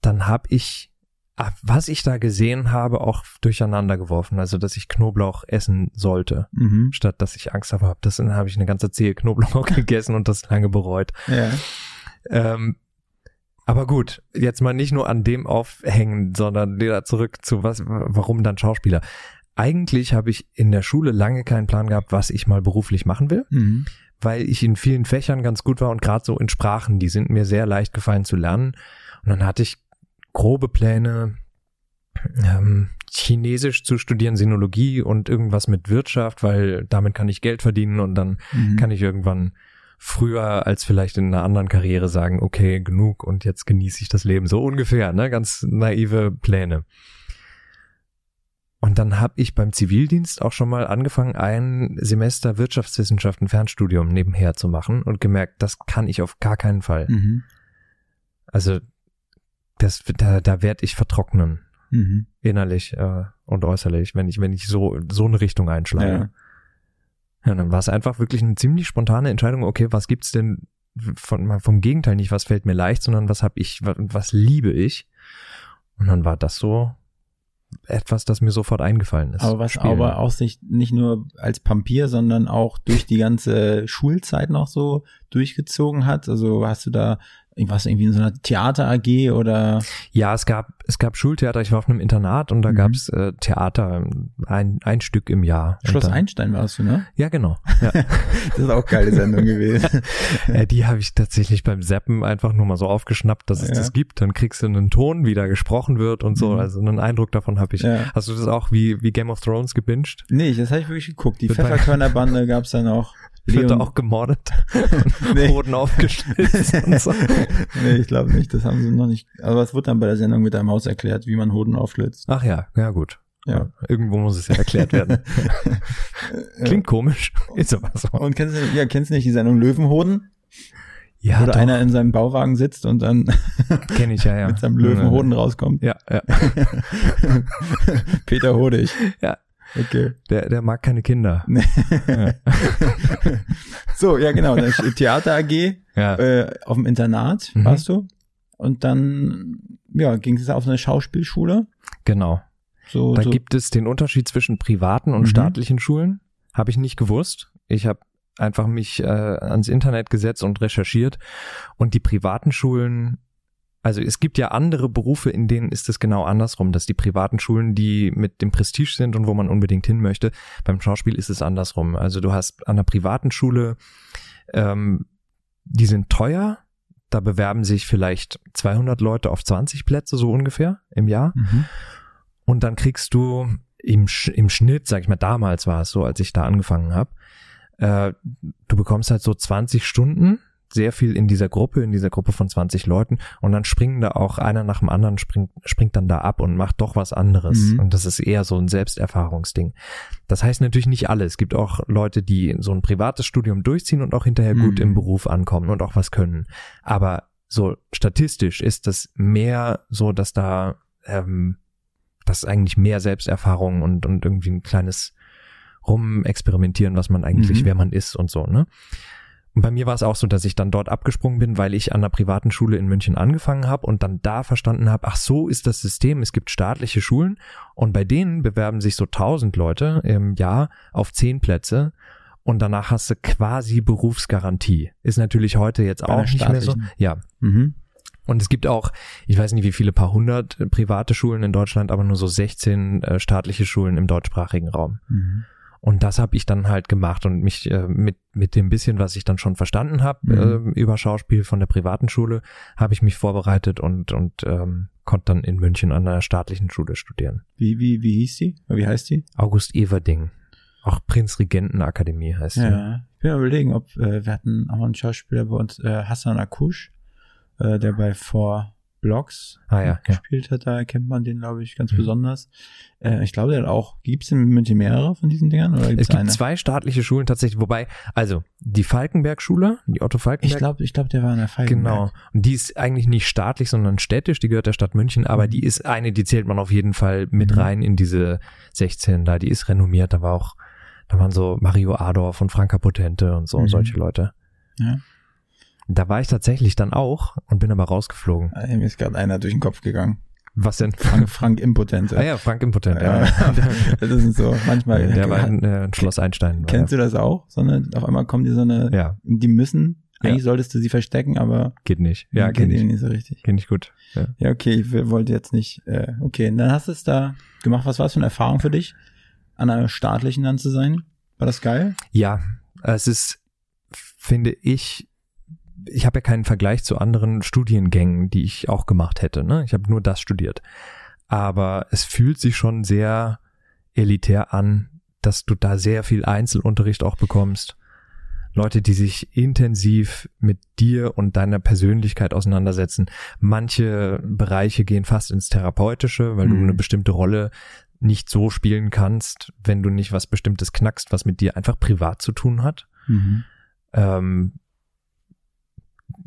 dann habe ich, ah, was ich da gesehen habe, auch durcheinander geworfen. Also, dass ich Knoblauch essen sollte, Mhm. statt dass ich Angst habe. Das dann habe ich eine ganze Zehe Knoblauch (laughs) gegessen und das lange bereut. Ja. Ähm, aber gut, jetzt mal nicht nur an dem aufhängen, sondern wieder zurück zu was, warum dann Schauspieler. Eigentlich habe ich in der Schule lange keinen Plan gehabt, was ich mal beruflich machen will, Mhm. weil ich in vielen Fächern ganz gut war und gerade so in Sprachen, die sind mir sehr leicht gefallen zu lernen. Und dann hatte ich grobe Pläne, ähm, Chinesisch zu studieren, Sinologie und irgendwas mit Wirtschaft, weil damit kann ich Geld verdienen und dann Mhm. kann ich irgendwann früher als vielleicht in einer anderen Karriere sagen, okay, genug und jetzt genieße ich das Leben. So ungefähr, ne? Ganz naive Pläne. Und dann habe ich beim Zivildienst auch schon mal angefangen, ein Semester Wirtschaftswissenschaften Fernstudium nebenher zu machen und gemerkt, das kann ich auf gar keinen Fall. Mhm. Also das, da, da werde ich vertrocknen, Mhm. innerlich äh, und äußerlich, wenn ich, wenn ich so, so eine Richtung einschlage. Ja. Ja, dann war es einfach wirklich eine ziemlich spontane Entscheidung, okay, was gibt's denn von, vom Gegenteil nicht, was fällt mir leicht, sondern was habe ich, was, was liebe ich? Und dann war das so etwas, das mir sofort eingefallen ist. Aber was Spielen. aber auch sich nicht nur als Papier, sondern auch durch die ganze Schulzeit noch so durchgezogen hat. Also hast du da irgendwas irgendwie in so einer Theater AG oder Ja, es gab, es gab Schultheater, ich war auf einem Internat und da Mhm. gab's äh, Theater, ein, ein Stück im Jahr. Schloss dann, Einstein warst du, ne? Ja, genau. Ja. (laughs) Das ist auch geile Sendung gewesen. (laughs) äh, die habe ich tatsächlich beim Zappen einfach nur mal so aufgeschnappt, dass es Ja. das gibt. Dann kriegst du einen Ton, wie da gesprochen wird und so. Mhm. Also einen Eindruck davon habe ich. Ja. Hast du das auch wie, wie Game of Thrones gebinged? Nee, das habe ich wirklich geguckt. Die Pfefferkörnerbande gab's dann auch. Wird Leon- auch gemordet? (laughs) (laughs) Nee. Hoden aufgeschlitzt und so. (laughs) nee, ich glaube nicht. Das haben sie noch nicht. Aber es wurde dann bei der Sendung mit der Maus erklärt, wie man Hoden aufschlitzt. Ach ja, ja gut. Ja. Irgendwo muss es ja erklärt werden. Klingt komisch. Ist aber so. Und kennst du, ja, kennst du nicht die Sendung Löwenhoden? Ja, doch, einer in seinem Bauwagen sitzt und dann kenne ich ja, ja. mit seinem Löwenhoden rauskommt. Ja, ja. Peter Hodig. Ja. Okay. Der, der mag keine Kinder. (laughs) So, ja genau. Theater AG Ja. äh, auf dem Internat Mhm. warst du. Und dann ja, ging es auf eine Schauspielschule. Genau. So, Da so gibt es den Unterschied zwischen privaten und Mhm. staatlichen Schulen. Habe ich nicht gewusst. Ich habe einfach mich äh, ans Internet gesetzt und recherchiert. Und die privaten Schulen, also es gibt ja andere Berufe, in denen ist es genau andersrum, dass die privaten Schulen, die mit dem Prestige sind und wo man unbedingt hin möchte, beim Schauspiel ist es andersrum. Also du hast an einer privaten Schule, ähm, die sind teuer. Da bewerben sich vielleicht 200 Leute auf 20 Plätze so ungefähr im Jahr. Mhm. Und dann kriegst du im, im Schnitt, sag ich mal, damals war es so, als ich da angefangen habe, äh, du bekommst halt so 20 Stunden, sehr viel in dieser Gruppe, in dieser Gruppe von 20 Leuten und dann springen da auch einer nach dem anderen springt, springt dann da ab und macht doch was anderes. Mhm. Und das ist eher so ein Selbsterfahrungsding. Das heißt natürlich nicht alle. Es gibt auch Leute, die so ein privates Studium durchziehen und auch hinterher gut Mhm. im Beruf ankommen und auch was können. Aber so statistisch ist das mehr so, dass da ähm, das ist eigentlich mehr Selbsterfahrung und, und irgendwie ein kleines Rumexperimentieren, was man eigentlich, Mhm. wer man ist und so, ne? Und bei mir war es auch so, dass ich dann dort abgesprungen bin, weil ich an einer privaten Schule in München angefangen habe und dann da verstanden habe, ach so ist das System, es gibt staatliche Schulen und bei denen bewerben sich so tausend Leute im Jahr auf zehn Plätze und danach hast du quasi Berufsgarantie. Ist natürlich heute jetzt auch nicht mehr so. Ja. Mhm. Und es gibt auch, ich weiß nicht wie viele, paar hundert private Schulen in Deutschland, aber nur so 16 äh, staatliche Schulen im deutschsprachigen Raum. Mhm. Und das habe ich dann halt gemacht und mich äh, mit mit dem bisschen, was ich dann schon verstanden habe Mhm. äh, über Schauspiel von der privaten Schule, habe ich mich vorbereitet und und ähm, konnte dann in München an einer staatlichen Schule studieren. Wie, wie, wie hieß die? Wie heißt die? August Everding, auch Prinzregentenakademie heißt sie. Ja. Ich bin am überlegen, ob äh, wir hatten auch einen Schauspieler bei uns, äh, Hassan Akush, äh, der bei Four Blocks Ah ja, ja. gespielt hat. Da kennt man den, glaube ich, ganz besonders. Äh, ich glaube, der hat auch, gibt's in München mehrere von diesen Dingern? Oder gibt's Es gibt eine? zwei staatliche Schulen tatsächlich, wobei, also die Falkenberg-Schule, die Otto Falkenberg. Ich glaube, ich glaube, der war in der Falkenberg. Genau. Und die ist eigentlich nicht staatlich, sondern städtisch. Die gehört der Stadt München, aber Mhm. die ist eine, die zählt man auf jeden Fall mit Mhm. rein in diese 16 da. Die ist renommiert. Da war auch, da waren so Mario Adorf und Franka Potente und so, Mhm. solche Leute. Ja. Da war ich tatsächlich dann auch und bin aber rausgeflogen. Äh, Mir ist gerade einer durch den Kopf gegangen. Was denn? Frank, Frank Impotente. ah ja, Frank Impotent, ja. Ja. (laughs) das ist so, manchmal. Der war in äh, Schloss Einstein. Kennst du das auch? Sondern auf einmal kommen die so eine. Ja, die müssen, Ja. eigentlich solltest du sie verstecken, aber geht nicht. Ja, geht ich. nicht so richtig. Kenn ich gut. Ja. Ja, okay, ich wollte jetzt nicht, äh, okay, und dann hast du es da gemacht. Was war es für eine Erfahrung für dich, an einer staatlichen dann zu sein? War das geil? Ja, es ist, finde ich, ich habe ja keinen Vergleich zu anderen Studiengängen, die ich auch gemacht hätte. Ne? Ich habe nur das studiert. Aber es fühlt sich schon sehr elitär an, dass du da sehr viel Einzelunterricht auch bekommst. Leute, die sich intensiv mit dir und deiner Persönlichkeit auseinandersetzen. Manche Bereiche gehen fast ins Therapeutische, weil du Mhm. eine bestimmte Rolle nicht so spielen kannst, wenn du nicht was Bestimmtes knackst, was mit dir einfach privat zu tun hat. Ähm,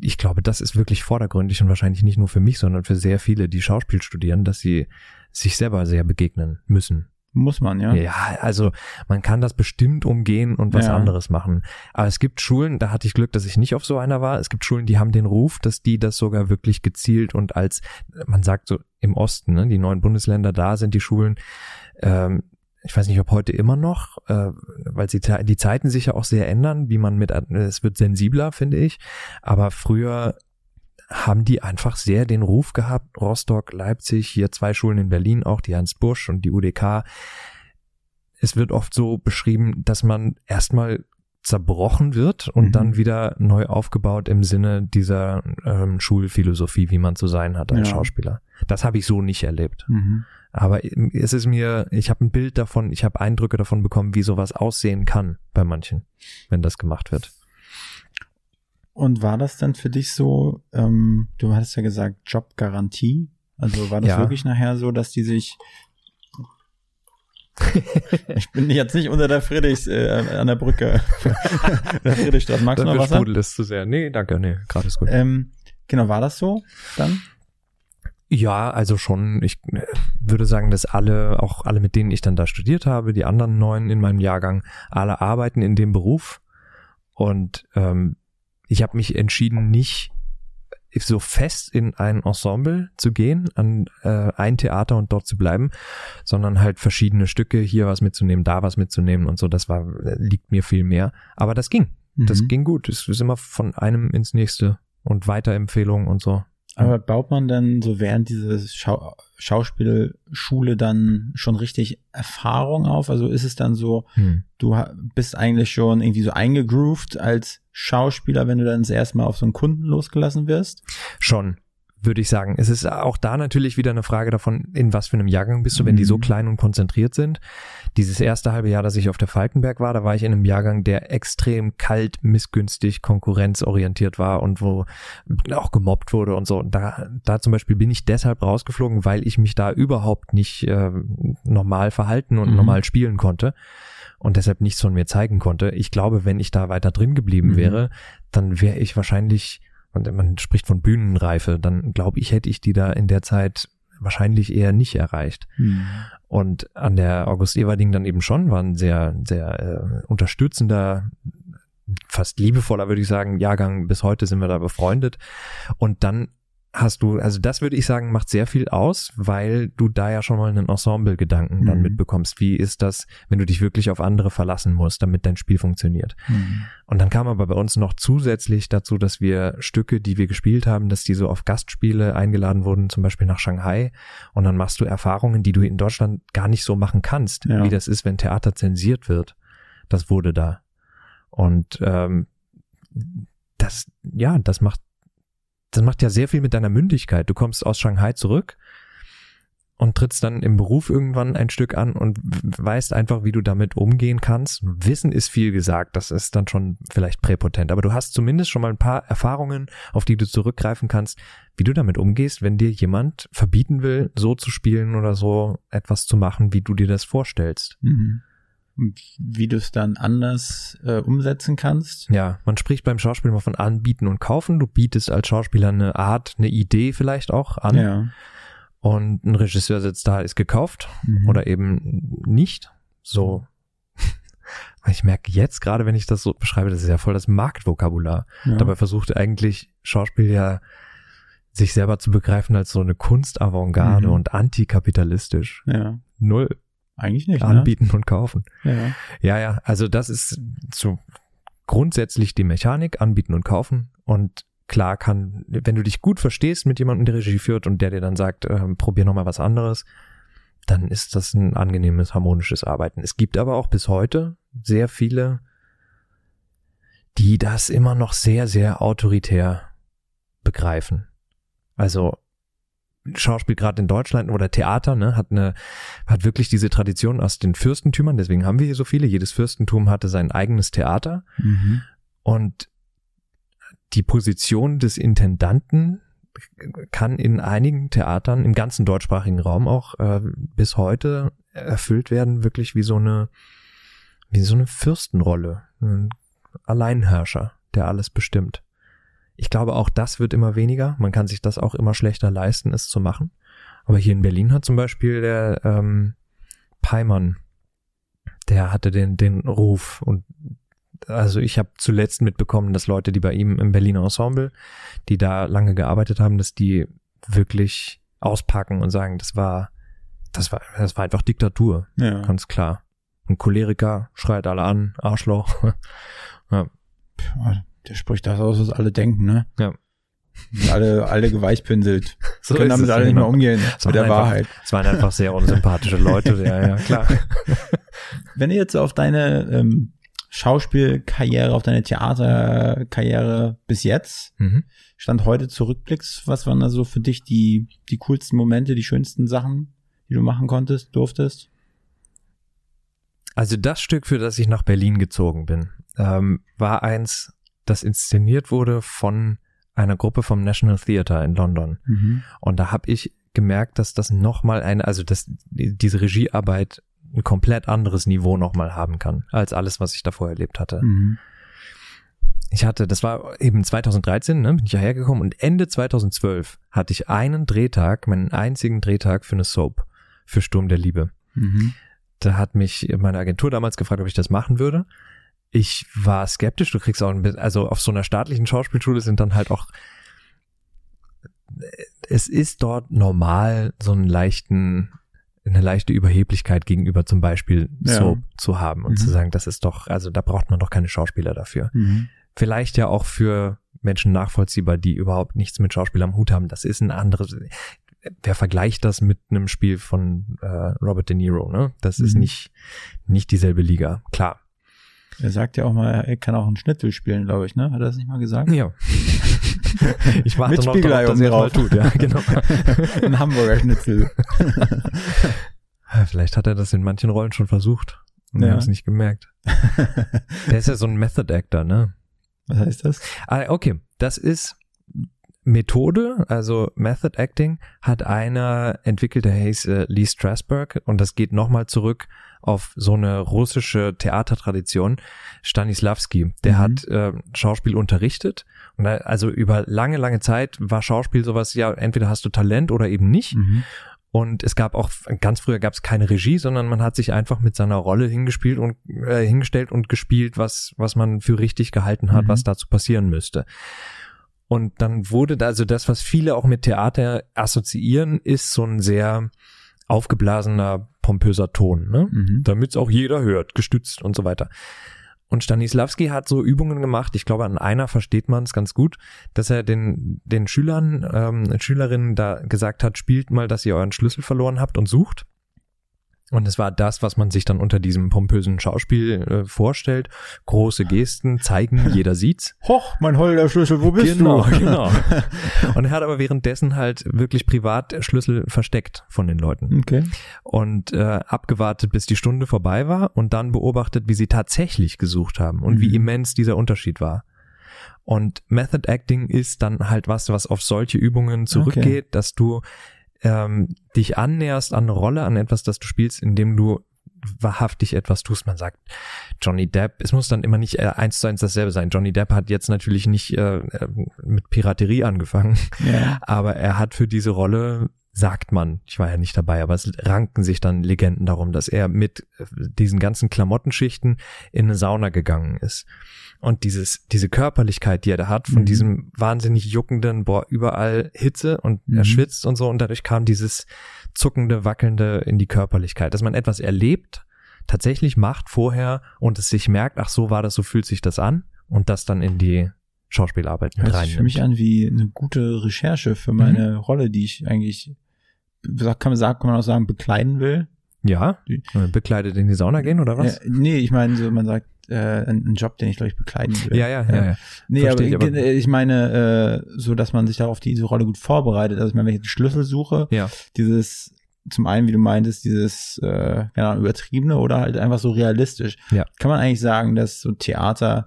ich glaube, das ist wirklich vordergründig und wahrscheinlich nicht nur für mich, sondern für sehr viele, die Schauspiel studieren, dass sie sich selber sehr begegnen müssen. Muss man, ja. Ja, also man kann das bestimmt umgehen und was Ja. anderes machen. Aber es gibt Schulen, da hatte ich Glück, dass ich nicht auf so einer war. Es gibt Schulen, die haben den Ruf, dass die das sogar wirklich gezielt und als, man sagt so im Osten, ne, die neuen Bundesländer, da sind die Schulen, ähm, ich weiß nicht, ob heute immer noch, äh, weil sie die Zeiten sich ja auch sehr ändern, wie man mit, es wird sensibler, finde ich. Aber früher haben die einfach sehr den Ruf gehabt, Rostock, Leipzig, hier zwei Schulen in Berlin auch, die Hans Busch und die UDK. Es wird oft so beschrieben, dass man erstmal zerbrochen wird und Mhm. dann wieder neu aufgebaut im Sinne dieser ähm, Schulphilosophie, wie man zu sein hat als Ja. Schauspieler. Das habe ich so nicht erlebt. Mhm. Aber es ist mir, ich habe ein Bild davon, ich habe Eindrücke davon bekommen, wie sowas aussehen kann bei manchen, wenn das gemacht wird. Und war das dann für dich so, ähm, du hattest ja gesagt, Jobgarantie? Also war das Ja. wirklich nachher so, dass die sich (laughs) ich bin jetzt nicht unter der Friedrichs äh, an der Brücke. (laughs) der Friedrichstraße. Magst du noch Wasser? es zu sehr. Nee, danke, nee, gerade ist gut. Ähm, genau, war das so dann? Ja, also schon. Ich äh, würde sagen, dass alle, auch alle, mit denen ich dann da studiert habe, die anderen neun in meinem Jahrgang, alle arbeiten in dem Beruf. Und ähm, ich habe mich entschieden, nicht so fest in ein Ensemble zu gehen, an äh, ein Theater und dort zu bleiben, sondern halt verschiedene Stücke, hier was mitzunehmen, da was mitzunehmen und so. Das war liegt mir viel mehr. Aber das ging. Das Mhm. ging gut. Es ist immer von einem ins nächste und Weiterempfehlungen und so. Aber baut man dann so während dieses Schau Schauspielschule dann schon richtig Erfahrung auf? Also ist es dann so, Hm. du bist eigentlich schon irgendwie so eingegroovt als Schauspieler, wenn du dann das erste Mal auf so einen Kunden losgelassen wirst? Schon, würde ich sagen. Es ist auch da natürlich wieder eine Frage davon, in was für einem Jahrgang bist du, wenn die so Mhm. klein und konzentriert sind. Dieses erste halbe Jahr, dass ich auf der Falkenberg war, da war ich in einem Jahrgang, der extrem kalt, missgünstig, konkurrenzorientiert war und wo auch gemobbt wurde und so. Da, da zum Beispiel bin ich deshalb rausgeflogen, weil ich mich da überhaupt nicht äh, normal verhalten und Mhm. normal spielen konnte und deshalb nichts von mir zeigen konnte. Ich glaube, wenn ich da weiter drin geblieben Mhm. wäre, dann wäre ich wahrscheinlich, und man spricht von Bühnenreife, dann glaube ich, hätte ich die da in der Zeit wahrscheinlich eher nicht erreicht. Und an der August Everding dann eben schon, war ein sehr, sehr äh, unterstützender, fast liebevoller, würde ich sagen, Jahrgang. Bis heute sind wir da befreundet. Und dann hast du, also das würde ich sagen, macht sehr viel aus, weil du da ja schon mal einen Ensemble-Gedanken dann Mhm. mitbekommst. Wie ist das, wenn du dich wirklich auf andere verlassen musst, damit dein Spiel funktioniert? Mhm. Und dann kam aber bei uns noch zusätzlich dazu, dass wir Stücke, die wir gespielt haben, dass die so auf Gastspiele eingeladen wurden, zum Beispiel nach Shanghai. Und dann machst du Erfahrungen, die du in Deutschland gar nicht so machen kannst, Ja. wie das ist, wenn Theater zensiert wird. Das wurde da. Und ähm, das, ja, das macht, das macht ja sehr viel mit deiner Mündigkeit. Du kommst aus Shanghai zurück und trittst dann im Beruf irgendwann ein Stück an und weißt einfach, wie du damit umgehen kannst. Wissen ist viel gesagt, das ist dann schon vielleicht präpotent, aber du hast zumindest schon mal ein paar Erfahrungen, auf die du zurückgreifen kannst, wie du damit umgehst, wenn dir jemand verbieten will, so zu spielen oder so etwas zu machen, wie du dir das vorstellst. Mhm. Wie du es dann anders äh, umsetzen kannst. Ja, man spricht beim Schauspiel immer von anbieten und kaufen. Du bietest als Schauspieler eine Art, eine Idee vielleicht auch an. Ja. Und ein Regisseur sitzt da, ist gekauft Mhm. oder eben nicht. So. (laughs) Ich merke jetzt gerade, wenn ich das so beschreibe, das ist ja voll das Marktvokabular. ja. Dabei versucht eigentlich Schauspiel ja sich selber zu begreifen als so eine Kunstavantgarde Mhm. und antikapitalistisch. ja. Null Eigentlich nicht, anbieten und kaufen. ne? Ja. Ja, ja, also das ist so grundsätzlich die Mechanik, anbieten und kaufen. Und klar kann, wenn du dich gut verstehst mit jemandem, der Regie führt und der dir dann sagt, ähm, probier noch mal was anderes, dann ist das ein angenehmes, harmonisches Arbeiten. Es gibt aber auch bis heute sehr viele, die das immer noch sehr, sehr autoritär begreifen. Also Schauspiel gerade in Deutschland oder Theater, ne, hat eine, hat wirklich diese Tradition aus den Fürstentümern, deswegen haben wir hier so viele. Jedes Fürstentum hatte sein eigenes Theater Mhm. und die Position des Intendanten kann in einigen Theatern im ganzen deutschsprachigen Raum auch äh, bis heute erfüllt werden, wirklich wie so eine, wie so eine Fürstenrolle, ein Alleinherrscher, der alles bestimmt. Ich glaube, auch das wird immer weniger. Man kann sich das auch immer schlechter leisten, es zu machen. Aber hier in Berlin hat zum Beispiel der ähm, Peimann, der hatte den, den Ruf und also ich habe zuletzt mitbekommen, dass Leute, die bei ihm im Berliner Ensemble, die da lange gearbeitet haben, dass die wirklich auspacken und sagen, das war, das war, das war einfach Diktatur, Ja. ganz klar. Ein Choleriker schreit alle an, Arschloch. (laughs) Ja, Der spricht das aus, was alle denken, ne? Ja. Alle, alle geweichpinselt. (laughs) So Können damit alle nicht mehr genau. umgehen. Es Mit der einfach- Wahrheit. Es waren einfach sehr unsympathische Leute, ja, ja, klar. (laughs) Wenn du jetzt auf deine ähm, Schauspielkarriere, auf deine Theaterkarriere bis jetzt, Mhm. Stand heute zurückblickst, was waren da so für dich die, die coolsten Momente, die schönsten Sachen, die du machen konntest, durftest? Also das Stück, für das ich nach Berlin gezogen bin, ähm, war eins, das inszeniert wurde von einer Gruppe vom National Theatre in London. Mhm. Und da habe ich gemerkt, dass das nochmal eine, also dass die- diese Regiearbeit ein komplett anderes Niveau nochmal haben kann, als alles, was ich davor erlebt hatte. Mhm. Ich hatte, das war eben 2013, ne, bin ich hierher gekommen und Ende 2012 hatte ich einen Drehtag, meinen einzigen Drehtag für eine Soap, für Sturm der Liebe. Mhm. Da hat mich meine Agentur damals gefragt, ob ich das machen würde. Ich war skeptisch. Du kriegst auch, ein bisschen, also auf so einer staatlichen Schauspielschule sind dann halt auch, es ist dort normal, so einen leichten, eine leichte Überheblichkeit gegenüber zum Beispiel Ja. Soap zu haben und Mhm. zu sagen, das ist doch, also da braucht man doch keine Schauspieler dafür. Mhm. Vielleicht ja auch für Menschen nachvollziehbar, die überhaupt nichts mit Schauspiel am Hut haben. Das ist ein anderes. Wer vergleicht das mit einem Spiel von äh, Robert De Niro? Ne, das ist Mhm. nicht nicht dieselbe Liga. Klar. Er sagt ja auch mal, er kann auch einen Schnitzel spielen, glaube ich, ne? Hat er das nicht mal gesagt? Ja. (laughs) ich warte Mit noch Spiegelei darauf, dass er mal tut. Ja, (laughs) genau. Ein Hamburger Schnitzel. (laughs) Vielleicht hat er das in manchen Rollen schon versucht und wir Ja. haben es nicht gemerkt. Der ist ja so ein Method Actor, ne? Was heißt das? Ah, okay, das ist Methode, also Method Acting, hat einer entwickelt, der heißt äh, Lee Strasberg und das geht nochmal zurück auf so eine russische Theatertradition. Stanislavski, der Mhm. hat äh, Schauspiel unterrichtet und da, also über lange, lange Zeit war Schauspiel sowas, ja, entweder hast du Talent oder eben nicht. Mhm. Und es gab auch, ganz früher gab es keine Regie, sondern man hat sich einfach mit seiner Rolle hingespielt und äh, hingestellt und gespielt, was, was man für richtig gehalten hat, Mhm. was dazu passieren müsste. Und dann wurde da, also das, was viele auch mit Theater assoziieren, ist so ein sehr aufgeblasener, pompöser Ton, ne? Mhm. Damit es auch jeder hört, gestützt und so weiter. Und Stanislavski hat so Übungen gemacht, ich glaube, an einer versteht man es ganz gut, dass er den, den Schülern, ähm, Schülerinnen da gesagt hat, spielt mal, dass ihr euren Schlüssel verloren habt und sucht. Und es war das, was man sich dann unter diesem pompösen Schauspiel äh, vorstellt. Große Gesten zeigen, (laughs) jeder sieht's. Hoch, mein holder Schlüssel, wo bist genau, du? genau. (laughs) Und er hat aber währenddessen halt wirklich privat Schlüssel versteckt von den Leuten Okay. und äh, abgewartet, bis die Stunde vorbei war und dann beobachtet, wie sie tatsächlich gesucht haben und wie Mhm. immens dieser Unterschied war. Und Method Acting ist dann halt was, was auf solche Übungen zurückgeht, dass du ähm, dich annäherst an eine Rolle, an etwas, das du spielst, indem du wahrhaftig etwas tust. Man sagt, Johnny Depp, es muss dann immer nicht äh, eins zu eins dasselbe sein. Johnny Depp hat jetzt natürlich nicht äh, äh, mit Piraterie angefangen, Ja. (laughs) aber er hat für diese Rolle, sagt man, ich war ja nicht dabei, aber es ranken sich dann Legenden darum, dass er mit äh, diesen ganzen Klamottenschichten in eine Sauna gegangen ist. Und dieses, diese Körperlichkeit, die er da hat, von Mhm. diesem wahnsinnig juckenden, boah, überall Hitze und Mhm. er schwitzt und so und dadurch kam dieses zuckende, wackelnde in die Körperlichkeit, dass man etwas erlebt, tatsächlich macht vorher und es sich merkt, ach so war das, so fühlt sich das an und das dann in die Schauspielarbeit mit Hört sich für rein. mich an wie eine gute Recherche für meine Rolle, die ich eigentlich, kann man sagen, kann man auch sagen, bekleiden will. Ja, bekleidet in die Sauna gehen oder was? Äh, nee, ich meine, so man sagt, äh, ein, ein Job, den ich glaube ich bekleiden will. Ja, ja, ja, ja. Nee, Versteh aber, ich, aber- ich, ich meine, äh, so dass man sich darauf diese Rolle gut vorbereitet. Also ich meine, wenn ich den Schlüssel suche, Ja. dieses zum einen, wie du meintest, dieses äh, genau, übertriebene oder halt einfach so realistisch. Ja. Kann man eigentlich sagen, dass so Theater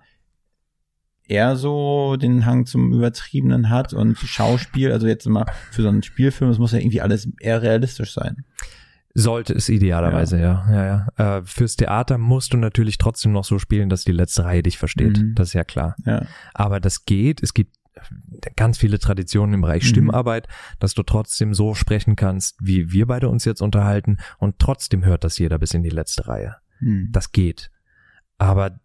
eher so den Hang zum Übertriebenen hat und Schauspiel, also jetzt immer für so einen Spielfilm, es muss ja irgendwie alles eher realistisch sein. Sollte es idealerweise, ja. ja, ja. Äh, fürs Theater musst du natürlich trotzdem noch so spielen, dass die letzte Reihe dich versteht. Mhm. Das ist ja klar. Ja. Aber das geht. Es gibt ganz viele Traditionen im Bereich Mhm. Stimmarbeit, dass du trotzdem so sprechen kannst, wie wir beide uns jetzt unterhalten und trotzdem hört das jeder bis in die letzte Reihe. Hm. Das geht. Aber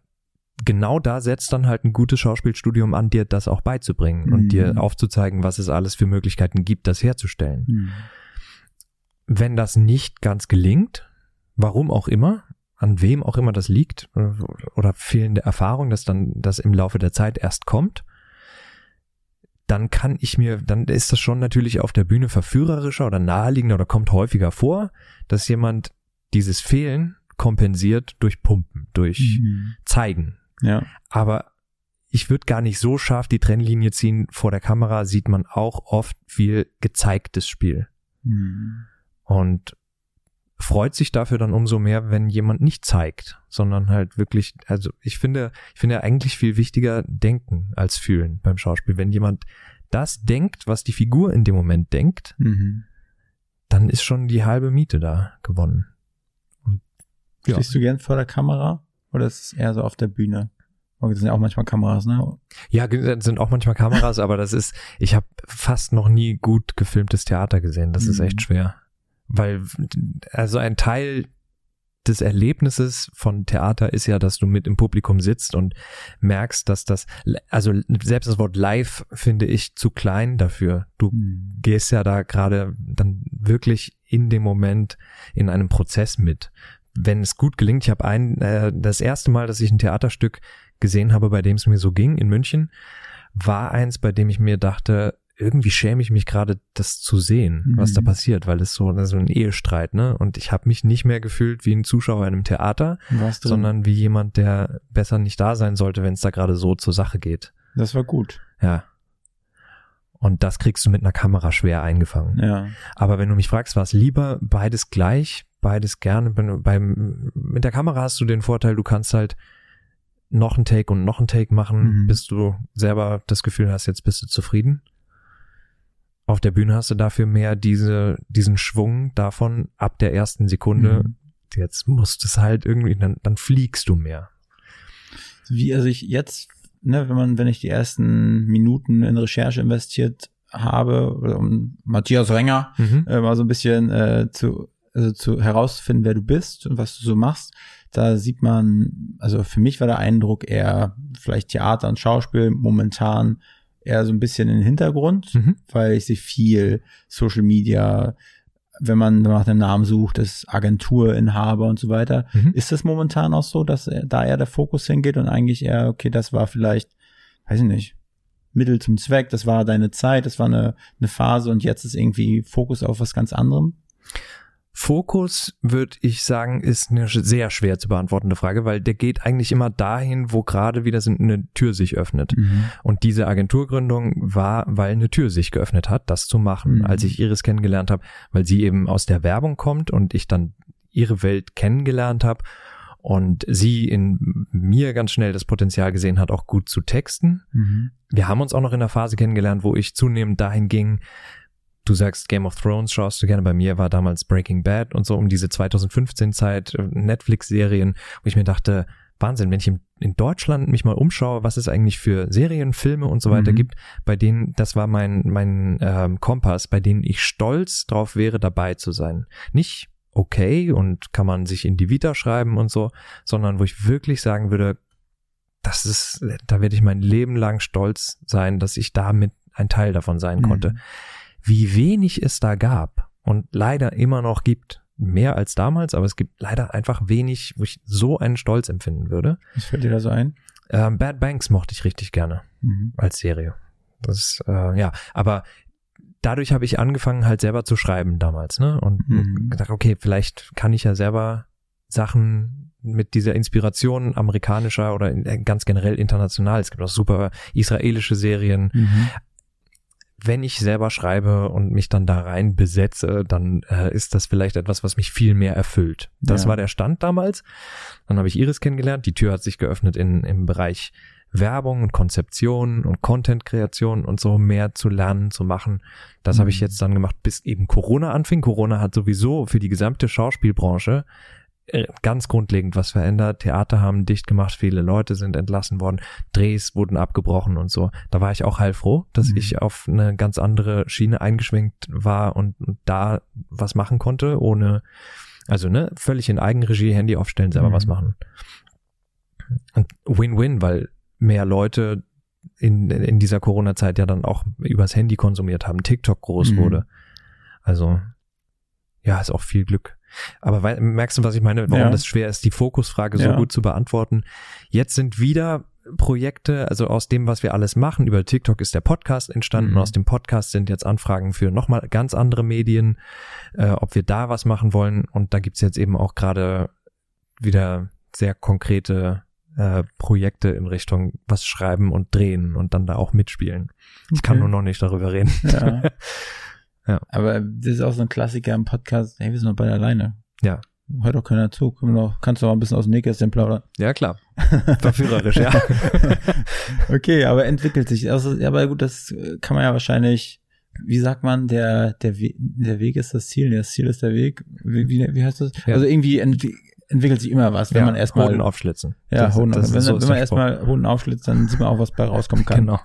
genau da setzt dann halt ein gutes Schauspielstudium an, dir das auch beizubringen und Mhm. dir aufzuzeigen, was es alles für Möglichkeiten gibt, das herzustellen. Hm. Wenn das nicht ganz gelingt, warum auch immer, an wem auch immer das liegt äh, oder fehlende Erfahrung, dass dann das im Laufe der Zeit erst kommt, dann kann ich mir, dann ist das schon natürlich auf der Bühne verführerischer oder naheliegender oder kommt häufiger vor, dass jemand dieses Fehlen kompensiert durch Pumpen, durch Mhm. Zeigen. Ja. Aber ich würde gar nicht so scharf die Trennlinie ziehen. Vor der Kamera sieht man auch oft viel gezeigtes Spiel Hm. und freut sich dafür dann umso mehr, wenn jemand nicht zeigt, sondern halt wirklich, also ich finde, ich finde eigentlich viel wichtiger denken als fühlen beim Schauspiel. Wenn jemand das denkt, was die Figur in dem Moment denkt, Mhm. dann ist schon die halbe Miete da gewonnen. Ja. Stehst du gern vor der Kamera oder ist es eher so auf der Bühne? Das sind ja auch manchmal Kameras, ne? Ja, sind auch manchmal Kameras, aber das ist, ich habe fast noch nie gut gefilmtes Theater gesehen. Das ist Mhm. echt schwer. Weil, also ein Teil des Erlebnisses von Theater ist ja, dass du mit im Publikum sitzt und merkst, dass das, also selbst das Wort live finde ich zu klein dafür. Du Hm. gehst ja da gerade dann wirklich in dem Moment in einem Prozess mit. Wenn es gut gelingt, ich habe ein, äh, das erste Mal, dass ich ein Theaterstück gesehen habe, bei dem es mir so ging in München, war eins, bei dem ich mir dachte, irgendwie schäme ich mich gerade, das zu sehen, was Mhm. da passiert, weil es so, das ist so ein Ehestreit, ne? Und ich habe mich nicht mehr gefühlt wie ein Zuschauer in einem Theater, sondern wie jemand, der besser nicht da sein sollte, wenn es da gerade so zur Sache geht. das war gut. Ja. Und das kriegst du mit einer Kamera schwer eingefangen. Ja. Aber wenn du mich fragst, war es lieber beides gleich, beides gerne. Du Beim, mit der Kamera hast du den Vorteil, du kannst halt noch einen Take und noch einen Take machen, Mhm. bis du selber das Gefühl hast, jetzt bist du zufrieden. Auf der Bühne hast du dafür mehr diese, diesen Schwung davon ab der ersten Sekunde. Mhm. Jetzt musst es halt irgendwie, dann, dann fliegst du mehr. Wie, also ich jetzt, ne, wenn man, wenn ich die ersten Minuten in Recherche investiert habe, um Matthias Renger Mhm. äh, mal so ein bisschen äh, zu, also zu herauszufinden, wer du bist und was du so machst, da sieht man, also für mich war der Eindruck eher vielleicht Theater und Schauspiel momentan eher so ein bisschen in den Hintergrund, Mhm. weil ich sehe viel Social Media, wenn man nach dem Namen sucht, ist Agenturinhaber und so weiter. Mhm. Ist das momentan auch so, dass da eher der Fokus hingeht und eigentlich eher, okay, das war vielleicht, weiß ich nicht, Mittel zum Zweck, das war deine Zeit, das war eine, eine Phase und jetzt ist irgendwie Fokus auf was ganz anderem? Fokus, würde ich sagen, ist eine sehr schwer zu beantwortende Frage, weil der geht eigentlich immer dahin, wo gerade wieder eine Tür sich öffnet. Und diese Agenturgründung war, weil eine Tür sich geöffnet hat, das zu machen, Mhm. als ich Iris kennengelernt habe, weil sie eben aus der Werbung kommt und ich dann ihre Welt kennengelernt habe und sie in mir ganz schnell das Potenzial gesehen hat, auch gut zu texten. Mhm. Wir haben uns auch noch in der Phase kennengelernt, wo ich zunehmend dahin ging, du sagst Game of Thrones schaust du gerne, bei mir war damals Breaking Bad und so um diese 2015 Zeit, äh, Netflix-Serien, wo ich mir dachte, Wahnsinn, wenn ich in, Deutschland mich mal umschaue, was es eigentlich für Serien, Filme und so weiter Mhm. gibt, bei denen, das war mein, mein ähm, Kompass, bei denen ich stolz drauf wäre, dabei zu sein. Nicht okay und kann man sich in die Vita schreiben und so, sondern wo ich wirklich sagen würde, das ist, da werde ich mein Leben lang stolz sein, dass ich damit ein Teil davon sein konnte. Wie wenig es da gab und leider immer noch gibt, mehr als damals, aber es gibt leider einfach wenig, wo ich so einen Stolz empfinden würde. Was fällt dir da so ein? Ähm, Bad Banks mochte ich richtig gerne Mhm. als Serie. Das, äh, ja, aber dadurch habe ich angefangen halt selber zu schreiben damals, ne? Und Mhm. gedacht, okay, vielleicht kann ich ja selber Sachen mit dieser Inspiration amerikanischer oder in- ganz generell international. Es gibt auch super israelische Serien. Mhm. Wenn ich selber schreibe und mich dann da rein besetze, dann äh, ist das vielleicht etwas, was mich viel mehr erfüllt. Das Ja. war der Stand damals. Dann habe ich Iris kennengelernt. Die Tür hat sich geöffnet in, im Bereich Werbung und Konzeption und Content-Kreation und so mehr zu lernen, zu machen. Das habe ich Mhm. jetzt dann gemacht, bis eben Corona anfing. Corona hat sowieso für die gesamte Schauspielbranche ganz grundlegend was verändert. Theater haben dicht gemacht, viele Leute sind entlassen worden, Drehs wurden abgebrochen und so. Da war ich auch heilfroh, dass Mhm. ich auf eine ganz andere Schiene eingeschwenkt war und, und da was machen konnte, ohne, also ne, völlig in Eigenregie, Handy aufstellen, selber Mhm. was machen. Und Win-Win, weil mehr Leute in, in dieser Corona-Zeit ja dann auch übers Handy konsumiert haben, TikTok groß Mhm. wurde. Also, ja, ist auch viel Glück. Aber wei- merkst du, was ich meine, warum Ja. das schwer ist, die Fokusfrage so Ja. gut zu beantworten? Jetzt sind wieder Projekte, also aus dem, was wir alles machen, über TikTok ist der Podcast entstanden, Mhm. aus dem Podcast sind jetzt Anfragen für nochmal ganz andere Medien, äh, ob wir da was machen wollen. Und da gibt's jetzt eben auch gerade wieder sehr konkrete äh, Projekte in Richtung was schreiben und drehen und dann da auch mitspielen. Ich kann nur noch nicht darüber reden. Ja. (laughs) Ja. Aber das ist auch so ein Klassiker im Podcast. Hey, wir sind noch beide alleine. Ja. Hört doch keiner zu. Noch, kannst du auch ein bisschen aus dem Nähkästchen plaudern. Ja, klar. (laughs) Verführerisch, ja. (laughs) okay, aber entwickelt sich. Also, ja, aber gut, das kann man ja wahrscheinlich, wie sagt man, der, der, We der Weg ist das Ziel, das Ziel ist der Weg. Wie, wie, wie heißt das? Ja. Also irgendwie entwi entwickelt sich immer was, wenn ja, man erstmal, Hoden aufschlitzen. ja, Das- Hoden, das wenn, so wenn man erstmal Hoden aufschlitzt, dann sieht man auch, was bei rauskommen kann. (laughs) Genau.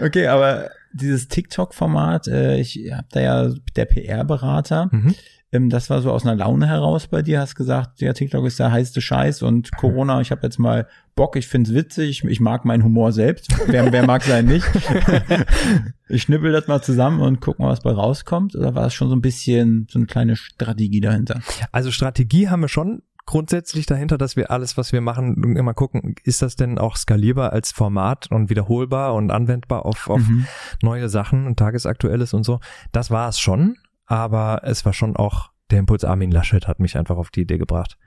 okay, aber dieses TikTok-Format, äh, ich hab da ja der PR-Berater, Mhm. ähm, das war so aus einer Laune heraus bei dir, hast gesagt, ja, TikTok ist der heiße Scheiß und (laughs) Corona, ich habe jetzt mal Bock, ich find's witzig, ich mag meinen Humor selbst, wer, wer mag sein nicht. (laughs) ich schnippel das mal zusammen und guck mal, was bei rauskommt, oder war es schon so ein bisschen so eine kleine Strategie dahinter? Also Strategie haben wir schon grundsätzlich dahinter, dass wir alles, was wir machen, immer gucken, ist das denn auch skalierbar als Format und wiederholbar und anwendbar auf, auf Mhm. neue Sachen und Tagesaktuelles und so. Das war es schon, aber es war schon auch der Impuls Armin Laschet hat mich einfach auf die Idee gebracht.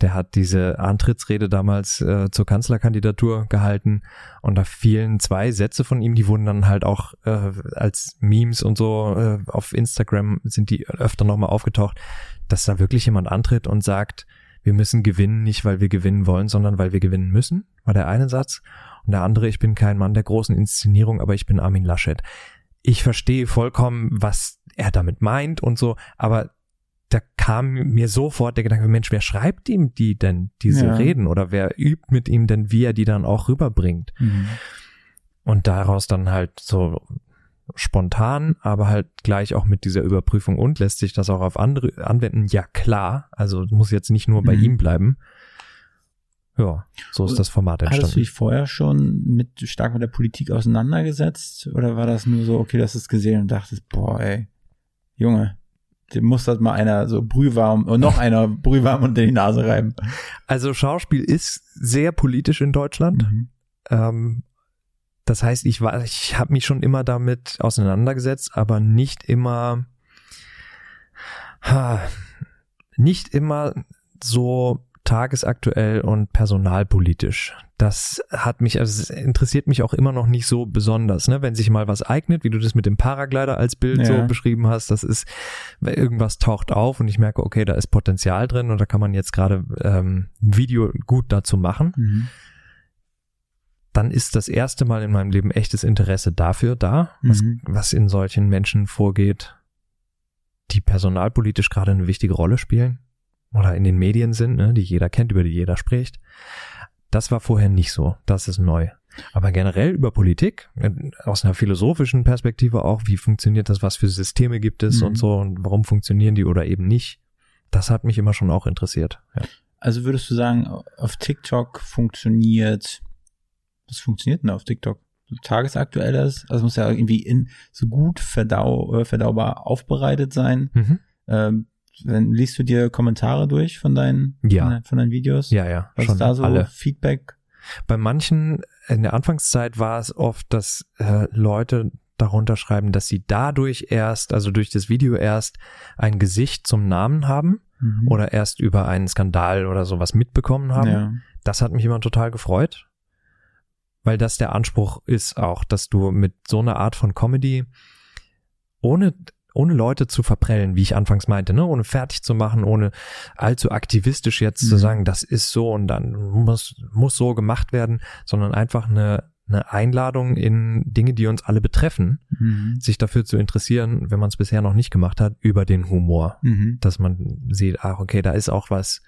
Der hat diese Antrittsrede damals äh, zur Kanzlerkandidatur gehalten und da fielen zwei Sätze von ihm, die wurden dann halt auch äh, als Memes und so äh, auf Instagram sind die öfter nochmal aufgetaucht, dass da wirklich jemand antritt und sagt, wir müssen gewinnen, nicht weil wir gewinnen wollen, sondern weil wir gewinnen müssen, war der eine Satz. Und der andere, ich bin kein Mann der großen Inszenierung, aber ich bin Armin Laschet. Ich verstehe vollkommen, was er damit meint und so, aber da kam mir sofort der Gedanke, Mensch, wer schreibt ihm die denn, diese Ja. Reden? Oder wer übt mit ihm denn, wie er die dann auch rüberbringt? Mhm. Und daraus dann halt so spontan, aber halt gleich auch mit dieser Überprüfung und lässt sich das auch auf andere anwenden? Ja, klar. Also muss jetzt nicht nur bei Mhm. ihm bleiben. ja, so ist das Format Hattest du entstanden. dich vorher schon mit stark mit der Politik auseinandergesetzt? Oder war das nur so, okay, hast es gesehen und dachtest, boah, ey, Junge, dem muss das mal einer so brühwarm und noch (laughs) einer brühwarm unter die Nase reiben. Also Schauspiel ist sehr politisch in Deutschland. Mhm. Ähm, das heißt, ich war, ich habe mich schon immer damit auseinandergesetzt, aber nicht immer, ha, nicht immer so tagesaktuell und personalpolitisch. Das hat mich, also es interessiert mich auch immer noch nicht so besonders, ne? Wenn sich mal was eignet, wie du das mit dem Paraglider als Bild Ja. so beschrieben hast, das ist, weil irgendwas taucht auf und ich merke, okay, da ist Potenzial drin und da kann man jetzt gerade ähm, ein Video gut dazu machen Mhm. Dann ist das erste Mal in meinem Leben echtes Interesse dafür da, was, Mhm. was in solchen Menschen vorgeht, die personalpolitisch gerade eine wichtige Rolle spielen oder in den Medien sind, ne, die jeder kennt, über die jeder spricht. Das war vorher nicht so. Das ist neu. Aber generell über Politik, äh, aus einer philosophischen Perspektive auch, wie funktioniert das, was für Systeme gibt es Mhm. und so und warum funktionieren die oder eben nicht, das hat mich immer schon auch interessiert. Ja. Also würdest du sagen, auf TikTok funktioniert, was funktioniert denn auf TikTok? So tagesaktuelles, also es muss ja irgendwie in so gut verdau, äh, verdaubar aufbereitet sein. Mhm. Ähm, wenn, liest du dir Kommentare durch von deinen, Ja. von, von deinen Videos? Ja, ja, Was schon ist da so alle. Feedback? Bei manchen in der Anfangszeit war es oft, dass äh, Leute darunter schreiben, dass sie dadurch erst, also durch das Video erst ein Gesicht zum Namen haben Mhm. oder erst über einen Skandal oder sowas mitbekommen haben. Ja. Das hat mich immer total gefreut, weil das der Anspruch ist auch, dass du mit so einer Art von Comedy ohne ohne Leute zu verprellen, wie ich anfangs meinte, ne, ohne fertig zu machen, ohne allzu aktivistisch jetzt zu Mhm. sagen, das ist so und dann muss muss so gemacht werden, sondern einfach eine eine Einladung in Dinge, die uns alle betreffen, Mhm. sich dafür zu interessieren, wenn man es bisher noch nicht gemacht hat, über den Humor Mhm. dass man sieht, ach, okay, da ist auch was,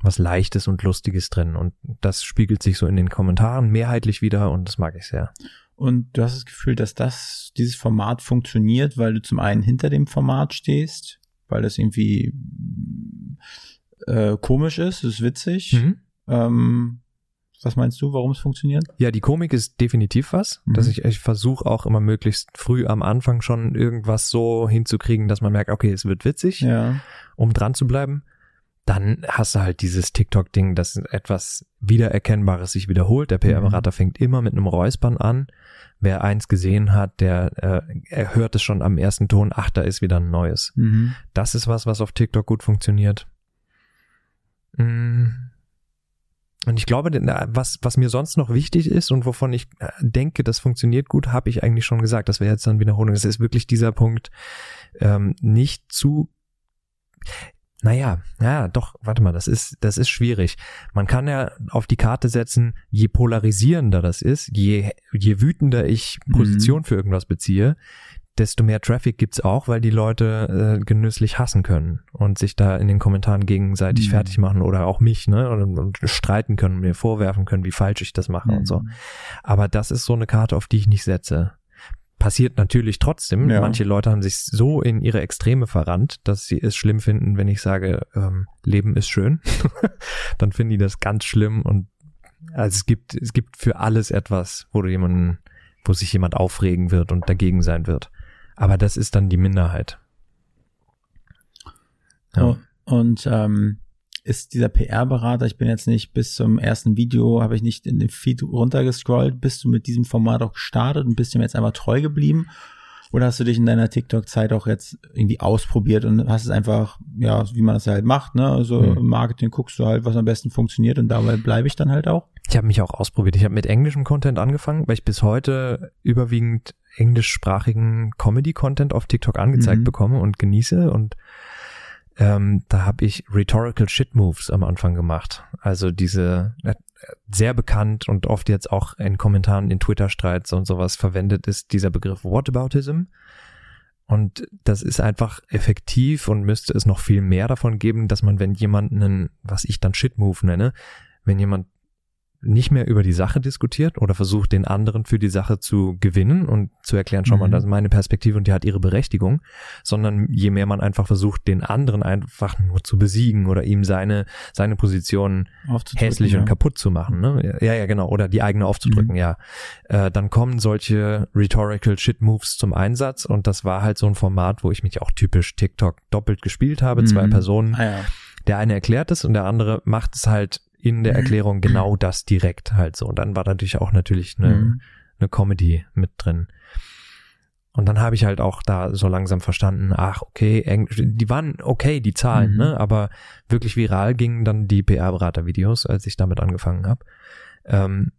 was Leichtes und Lustiges drin. Und das spiegelt sich so in den Kommentaren mehrheitlich wieder und das mag ich sehr. Und du hast das Gefühl, dass das, dieses Format funktioniert, weil du zum einen hinter dem Format stehst, weil das irgendwie äh, komisch ist, ist witzig. Mhm. Ähm, was meinst du, warum es funktioniert? Ja, die Komik ist definitiv was, Mhm. dass ich, ich versuche auch immer möglichst früh am Anfang schon irgendwas so hinzukriegen, dass man merkt, okay, es wird witzig, Ja. um dran zu bleiben. Dann hast du halt dieses TikTok-Ding, dass etwas Wiedererkennbares sich wiederholt. Der PR-Berater fängt immer mit einem Räuspern an. Wer eins gesehen hat, der äh, er hört es schon am ersten Ton, ach, da ist wieder ein neues. Mhm. Das ist was, was auf TikTok gut funktioniert. Mm. Und ich glaube, äh, was, was mir sonst noch wichtig ist und wovon ich äh, denke, das funktioniert gut, habe ich eigentlich schon gesagt. Das wäre jetzt dann Wiederholung. Das ist wirklich dieser Punkt, ähm, nicht zu naja, ja, doch, warte mal, das ist, das ist schwierig. Man kann ja auf die Karte setzen, je polarisierender das ist, je, je wütender ich Mhm. Position für irgendwas beziehe, desto mehr Traffic gibt's auch, weil die Leute äh, genüsslich hassen können und sich da in den Kommentaren gegenseitig Mhm. fertig machen oder auch mich, ne, und, und streiten können, und mir vorwerfen können, wie falsch ich das mache und so. Mhm. Aber das ist so eine Karte, auf die ich nicht setze. Passiert natürlich trotzdem. Ja. Manche Leute haben sich so in ihre Extreme verrannt, dass sie es schlimm finden, wenn ich sage, ähm, Leben ist schön. (laughs) Dann finden die das ganz schlimm und also es gibt, es gibt für alles etwas, wo du jemanden, wo sich jemand aufregen wird und dagegen sein wird. Aber das ist dann die Minderheit. Ja. Oh, Und ähm, ist dieser PR-Berater, ich bin jetzt nicht bis zum ersten Video, habe ich nicht in den Feed runtergescrollt, bist du mit diesem Format auch gestartet und bist dem jetzt einfach treu geblieben? Oder hast du dich in deiner TikTok-Zeit auch jetzt irgendwie ausprobiert und hast es einfach, ja, wie man das halt macht, ne? Also Hm. im Marketing guckst du halt, was am besten funktioniert und dabei bleibe ich dann halt auch. Ich habe mich auch ausprobiert. Ich habe mit englischem Content angefangen, weil ich bis heute überwiegend englischsprachigen Comedy-Content auf TikTok angezeigt Mhm. bekomme und genieße. Und ähm, da habe ich Rhetorical Shit Moves am Anfang gemacht. Also diese äh, sehr bekannt und oft jetzt auch in Kommentaren in Twitter-Streits und sowas verwendet ist dieser Begriff Whataboutism. Und das ist einfach effektiv und müsste es noch viel mehr davon geben, dass man, wenn jemand einen, was ich dann Shit-Move nenne, wenn jemand nicht mehr über die Sache diskutiert oder versucht, den anderen für die Sache zu gewinnen und zu erklären, schau mal, Mhm. das ist meine Perspektive und die hat ihre Berechtigung, sondern je mehr man einfach versucht, den anderen einfach nur zu besiegen oder ihm seine, seine Position hässlich ja. und kaputt zu machen. Ne? Ja, ja, genau. Oder die eigene aufzudrücken, Mhm. ja. Äh, dann kommen solche rhetorical shit moves zum Einsatz und das war halt so ein Format, wo ich mich auch typisch TikTok doppelt gespielt habe. Zwei Mhm. Personen. Ah, ja. Der eine erklärt es und der andere macht es halt in der Erklärung genau das direkt halt so. Und dann war natürlich auch natürlich eine, Mhm. eine Comedy mit drin. Und dann habe ich halt auch da so langsam verstanden, ach, okay, Englisch, die waren okay, die Zahlen, Mhm. ne? Aber wirklich viral gingen dann die PR-Berater-Videos, als ich damit angefangen habe. Ähm,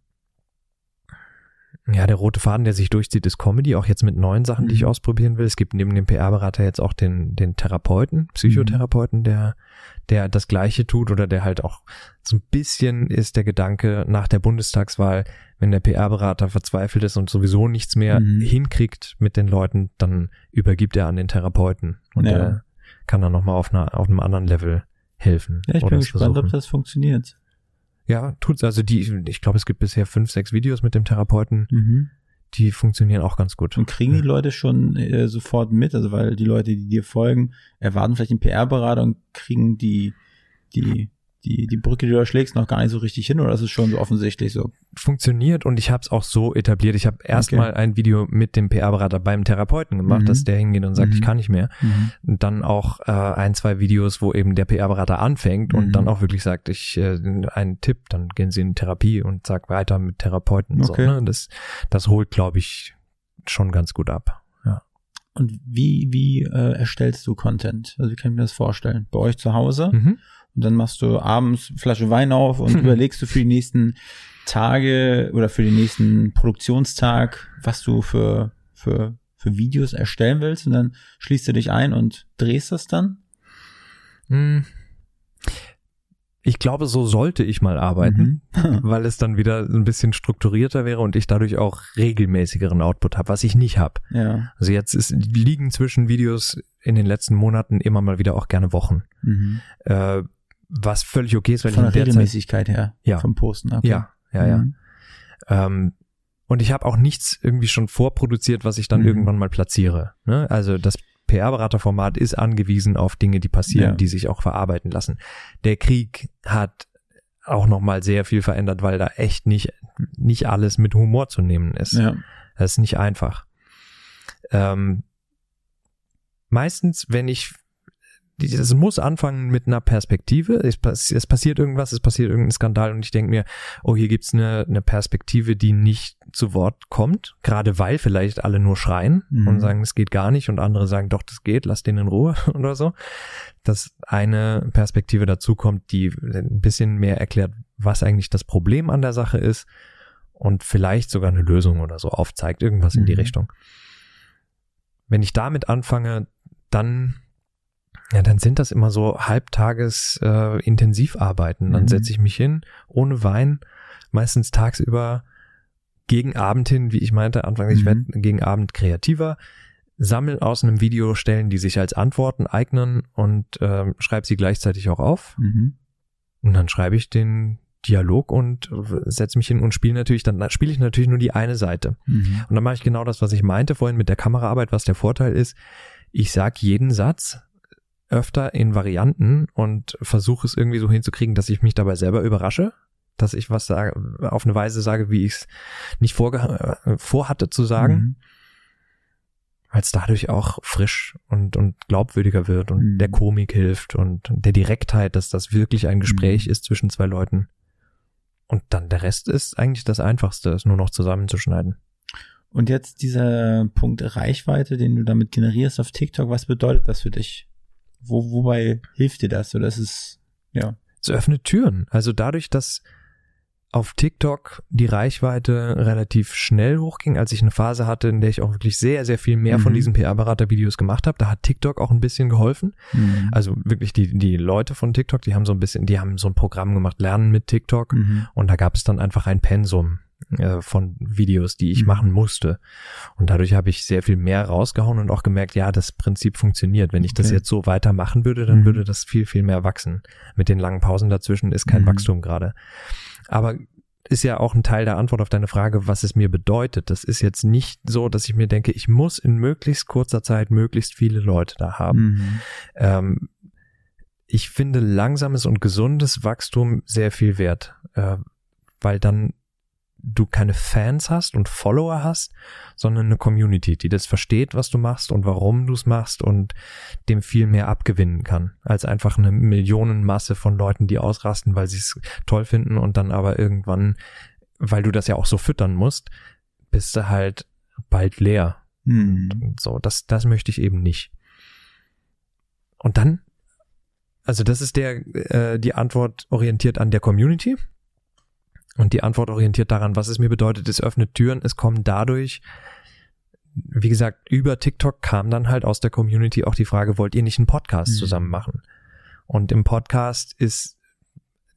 ja, der rote Faden, der sich durchzieht, ist Comedy, auch jetzt mit neuen Sachen, die ich Mhm. ausprobieren will. Es gibt neben dem PR-Berater jetzt auch den, den Therapeuten, Psychotherapeuten, der, der das Gleiche tut oder der halt auch so ein bisschen ist der Gedanke nach der Bundestagswahl, wenn der PR-Berater verzweifelt ist und sowieso nichts mehr Mhm. hinkriegt mit den Leuten, dann übergibt er an den Therapeuten und Ja. der kann dann nochmal auf, einer, auf einem anderen Level helfen. Ja, ich bin es gespannt, ob versuchen. das funktioniert. Ja, tut's. Also die, ich glaube, es gibt bisher fünf, sechs Videos mit dem Therapeuten, Mhm. die funktionieren auch ganz gut. Und kriegen die Leute schon äh, sofort mit, also weil die Leute, die dir folgen, erwarten vielleicht einen PR-Berater und kriegen die, die, die, die Brücke, die du da schlägst, noch gar nicht so richtig hin, oder ist es schon so offensichtlich so? Funktioniert und ich habe es auch so etabliert. Ich habe erstmal ein Video mit dem PR-Berater beim Therapeuten gemacht, Mhm. dass der hingeht und sagt, Mhm. ich kann nicht mehr. Und dann auch äh, ein, zwei Videos, wo eben der PR-Berater anfängt und Mhm. dann auch wirklich sagt, ich äh, einen Tipp, dann gehen sie in Therapie und sag weiter mit Therapeuten. Okay. So, ne? Das, das holt, glaube ich, schon ganz gut ab. Ja. Und wie, wie äh, erstellst du Content? Also wie kann ich mir das vorstellen? Bei euch zu Hause? Und dann machst du abends Flasche Wein auf und (laughs) überlegst du für die nächsten Tage oder für den nächsten Produktionstag, was du für, für, für Videos erstellen willst. Und dann schließt du dich ein und drehst das dann. Hm. Ich glaube, so sollte ich mal arbeiten. Mhm. (laughs) weil es dann wieder ein bisschen strukturierter wäre und ich dadurch auch regelmäßigeren Output habe, was ich nicht habe. ja. Also jetzt ist, liegen zwischen Videos in den letzten Monaten immer mal wieder auch gerne Wochen. Mhm. Äh, was völlig okay ist, weil Von ich in der Zeit, Regelmäßigkeit her. Ja. Vom Posten. Okay. ja, ja, ja. Mhm. Ähm, und ich habe auch nichts irgendwie schon vorproduziert, was ich dann Mhm. irgendwann mal platziere. Ne? Also das PR-Beraterformat ist angewiesen auf Dinge, die passieren, Ja. die sich auch verarbeiten lassen. Der Krieg hat auch noch mal sehr viel verändert, weil da echt nicht nicht alles mit Humor zu nehmen ist. Ja. Das ist nicht einfach. Ähm, meistens, wenn ich es muss anfangen mit einer Perspektive. Es, pass- es passiert irgendwas, es passiert irgendein Skandal und ich denke mir, oh, hier gibt's eine, eine Perspektive, die nicht zu Wort kommt, gerade weil vielleicht alle nur schreien Mhm. und sagen, es geht gar nicht und andere sagen, doch, das geht, lass den in Ruhe (laughs) oder so. Dass eine Perspektive dazu kommt, die ein bisschen mehr erklärt, was eigentlich das Problem an der Sache ist und vielleicht sogar eine Lösung oder so aufzeigt, irgendwas in die Mhm. Richtung. Wenn ich damit anfange, dann ja, dann sind das immer so halbtages äh, Intensivarbeiten. Dann Mhm. setze ich mich hin, ohne Wein, meistens tagsüber gegen Abend hin, wie ich meinte, Anfang, ich Mhm. werde gegen Abend kreativer, sammel aus einem Video Stellen, die sich als Antworten eignen und ähm, schreibe sie gleichzeitig auch auf. Mhm. Und dann schreibe ich den Dialog und setze mich hin und spiele natürlich, dann spiele ich natürlich nur die eine Seite. Mhm. Und dann mache ich genau das, was ich meinte vorhin mit der Kameraarbeit, was der Vorteil ist. Ich sag jeden Satz öfter in Varianten und versuche es irgendwie so hinzukriegen, dass ich mich dabei selber überrasche, dass ich was sage, auf eine Weise sage, wie ich es nicht äh, vorhatte zu sagen, Mhm. weil es dadurch auch frisch und, und glaubwürdiger wird und Mhm. der Komik hilft und der Direktheit, dass das wirklich ein Gespräch Mhm. ist zwischen zwei Leuten. Und dann der Rest ist eigentlich das Einfachste, es nur noch zusammenzuschneiden. Und jetzt dieser Punkt Reichweite, den du damit generierst auf TikTok, was bedeutet das für dich? Wo, wobei hilft dir das? Oder ist es, ja. es öffnet Türen. Also dadurch, dass auf TikTok die Reichweite relativ schnell hochging, als ich eine Phase hatte, in der ich auch wirklich sehr, sehr viel mehr von Mhm. diesen PR-Berater-Videos gemacht habe, da hat TikTok auch ein bisschen geholfen. Mhm. Also wirklich die, die Leute von TikTok, die haben so ein bisschen, die haben so ein Programm gemacht, Lernen mit TikTok. Mhm. Und da gab es dann einfach ein Pensum äh, von Videos, die ich Mhm. machen musste. Und dadurch habe ich sehr viel mehr rausgehauen und auch gemerkt, ja, das Prinzip funktioniert. Wenn ich das Okay. jetzt so weitermachen würde, dann Mhm. würde das viel, viel mehr wachsen. Mit den langen Pausen dazwischen ist kein Mhm. Wachstum gerade. Aber ist ja auch ein Teil der Antwort auf deine Frage, was es mir bedeutet. Das ist jetzt nicht so, dass ich mir denke, ich muss in möglichst kurzer Zeit möglichst viele Leute da haben. Mhm. Ähm, ich finde langsames und gesundes Wachstum sehr viel wert, äh, weil dann du keine Fans hast und Follower hast, sondern eine Community, die das versteht, was du machst und warum du es machst und dem viel mehr abgewinnen kann, als einfach eine Millionenmasse von Leuten, die ausrasten, weil sie es toll finden und dann aber irgendwann, weil du das ja auch so füttern musst, bist du halt bald leer. Mhm. So, das, das möchte ich eben nicht. Und dann, also das ist der, äh, die Antwort orientiert an der Community. Und die Antwort orientiert daran, was es mir bedeutet, es öffnet Türen, es kommen dadurch, wie gesagt, über TikTok kam dann halt aus der Community auch die Frage, wollt ihr nicht einen Podcast Mhm. zusammen machen? Und im Podcast ist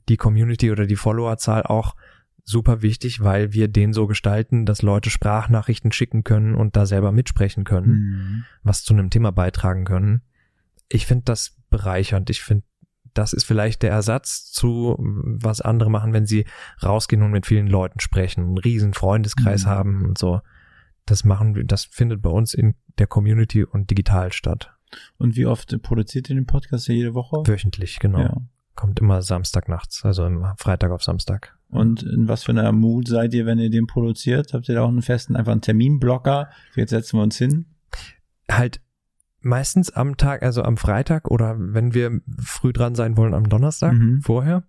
die Community oder die Followerzahl auch super wichtig, weil wir den so gestalten, dass Leute Sprachnachrichten schicken können und da selber mitsprechen können Mhm. was zu einem Thema beitragen können. Ich finde das bereichernd. Ich finde, das ist vielleicht der Ersatz zu, was andere machen, wenn sie rausgehen und mit vielen Leuten sprechen, einen riesen Freundeskreis Mhm. haben und so. Das machen wir, das findet bei uns in der Community und digital statt. Und wie oft produziert ihr den Podcast jede Woche? Wöchentlich, genau. Ja. Kommt immer Samstag nachts, also immer Freitag auf Samstag. Und in was für einer Mut seid ihr, wenn ihr den produziert? Habt ihr da auch einen festen, einfach einen Terminblocker? Jetzt setzen wir uns hin. Halt meistens am Tag, also am Freitag oder wenn wir früh dran sein wollen, am Donnerstag Mhm. vorher.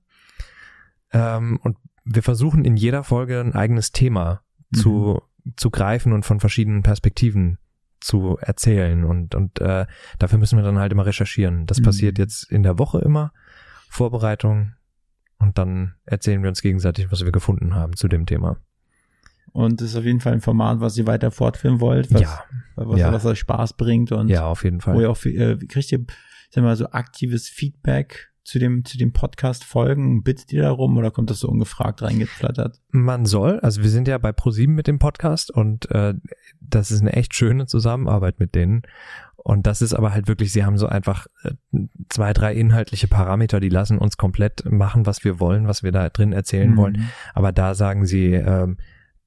Ähm, und wir versuchen in jeder Folge ein eigenes Thema Mhm. zu, zu greifen und von verschiedenen Perspektiven zu erzählen. Und, und äh, dafür müssen wir dann halt immer recherchieren. Das Mhm. passiert jetzt in der Woche immer. Vorbereitung. Und dann erzählen wir uns gegenseitig, was wir gefunden haben zu dem Thema. Und das ist auf jeden Fall ein Format, was ihr weiter fortführen wollt, was, ja, was, ja. was euch Spaß bringt und ja, auf jeden Fall. wo ihr auch, äh, kriegt ihr, sag mal, so aktives Feedback zu dem, zu dem Podcast folgen? Bittet ihr darum oder kommt das so ungefragt reingeflattert? Man soll, also wir sind ja bei ProSieben mit dem Podcast und äh, das ist eine echt schöne Zusammenarbeit mit denen. Und das ist aber halt wirklich, sie haben so einfach äh, zwei, drei inhaltliche Parameter, die lassen uns komplett machen, was wir wollen, was wir da drin erzählen Mhm. wollen. Aber da sagen sie, ähm,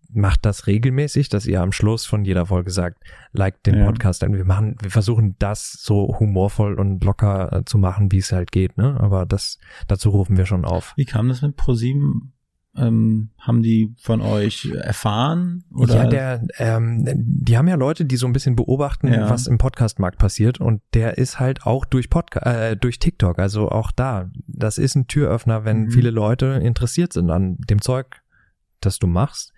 macht das regelmäßig, dass ihr am Schluss von jeder Folge sagt, like den Ja. Podcast. Und wir machen, wir versuchen das so humorvoll und locker äh, zu machen, wie es halt geht, ne? Aber das, dazu rufen wir schon auf. Wie kam das mit ProSieben? Ähm, haben die von euch erfahren? Oder? Ja, der, ähm, die haben ja Leute, die so ein bisschen beobachten, Ja. was im Podcastmarkt passiert und der ist halt auch durch Podca äh, durch TikTok, also auch da. Das ist ein Türöffner, wenn Mhm. viele Leute interessiert sind an dem Zeug, das du machst.